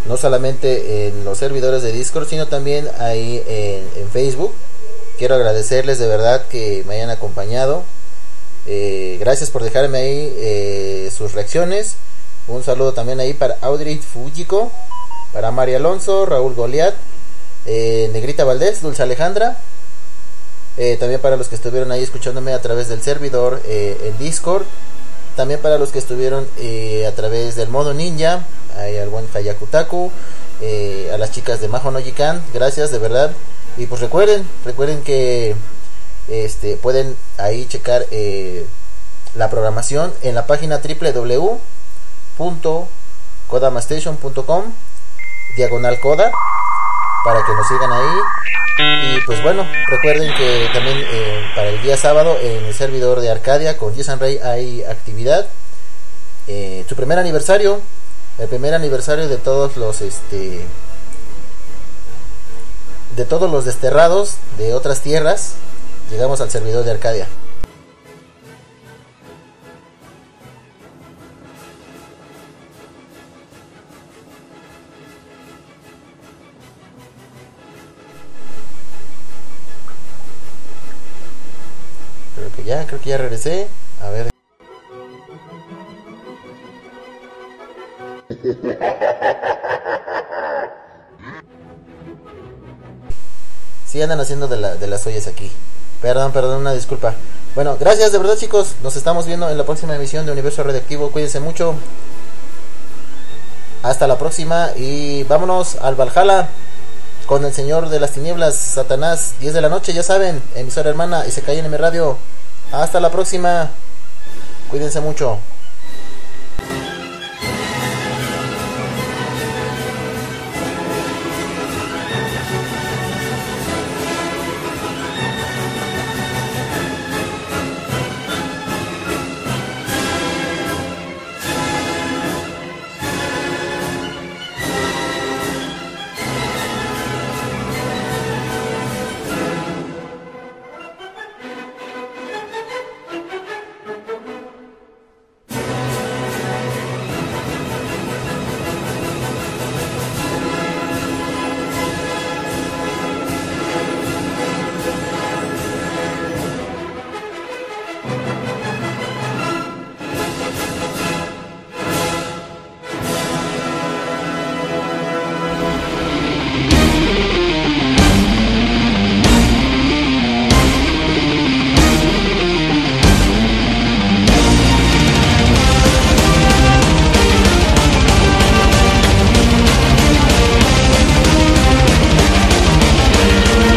No solamente en los servidores de Discord, sino también ahí en, Facebook. Quiero agradecerles de verdad que me hayan acompañado. Eh, gracias por dejarme ahí eh, sus reacciones. Un saludo también ahí para Audrey Fujiko, para María Alonso, Raúl Goliat, eh, Negrita Valdés, Dulce Alejandra. Eh, también para los que estuvieron ahí escuchándome a través del servidor eh, en Discord. También para los que estuvieron eh, a través del modo ninja. Al buen Hayakutaku. eh, a las chicas de Majo no Jikan. Gracias, de verdad. Y pues recuerden, recuerden que este pueden ahí checar eh, la programación en la página www.kodamastation.com diagonal coda para que nos sigan ahí. Y pues bueno recuerden que también eh, para el día sábado en el servidor de Arcadia con Jason Rey hay actividad. Eh, su primer aniversario el primer aniversario de todos los este de todos los desterrados de otras tierras llegamos al servidor de Arcadia ya creo que ya regresé a ver Sí andan haciendo de, la- de las ollas aquí. Perdón, perdón, una disculpa. Bueno, gracias de verdad chicos. Nos estamos viendo en la próxima emisión de Universo Radioactivo. Cuídense mucho. Hasta la próxima y vámonos al Valhalla con el Señor de las Tinieblas, Satanás, 10 de la noche, ya saben, emisora hermana y se cae en mi radio. Hasta la próxima. Cuídense mucho.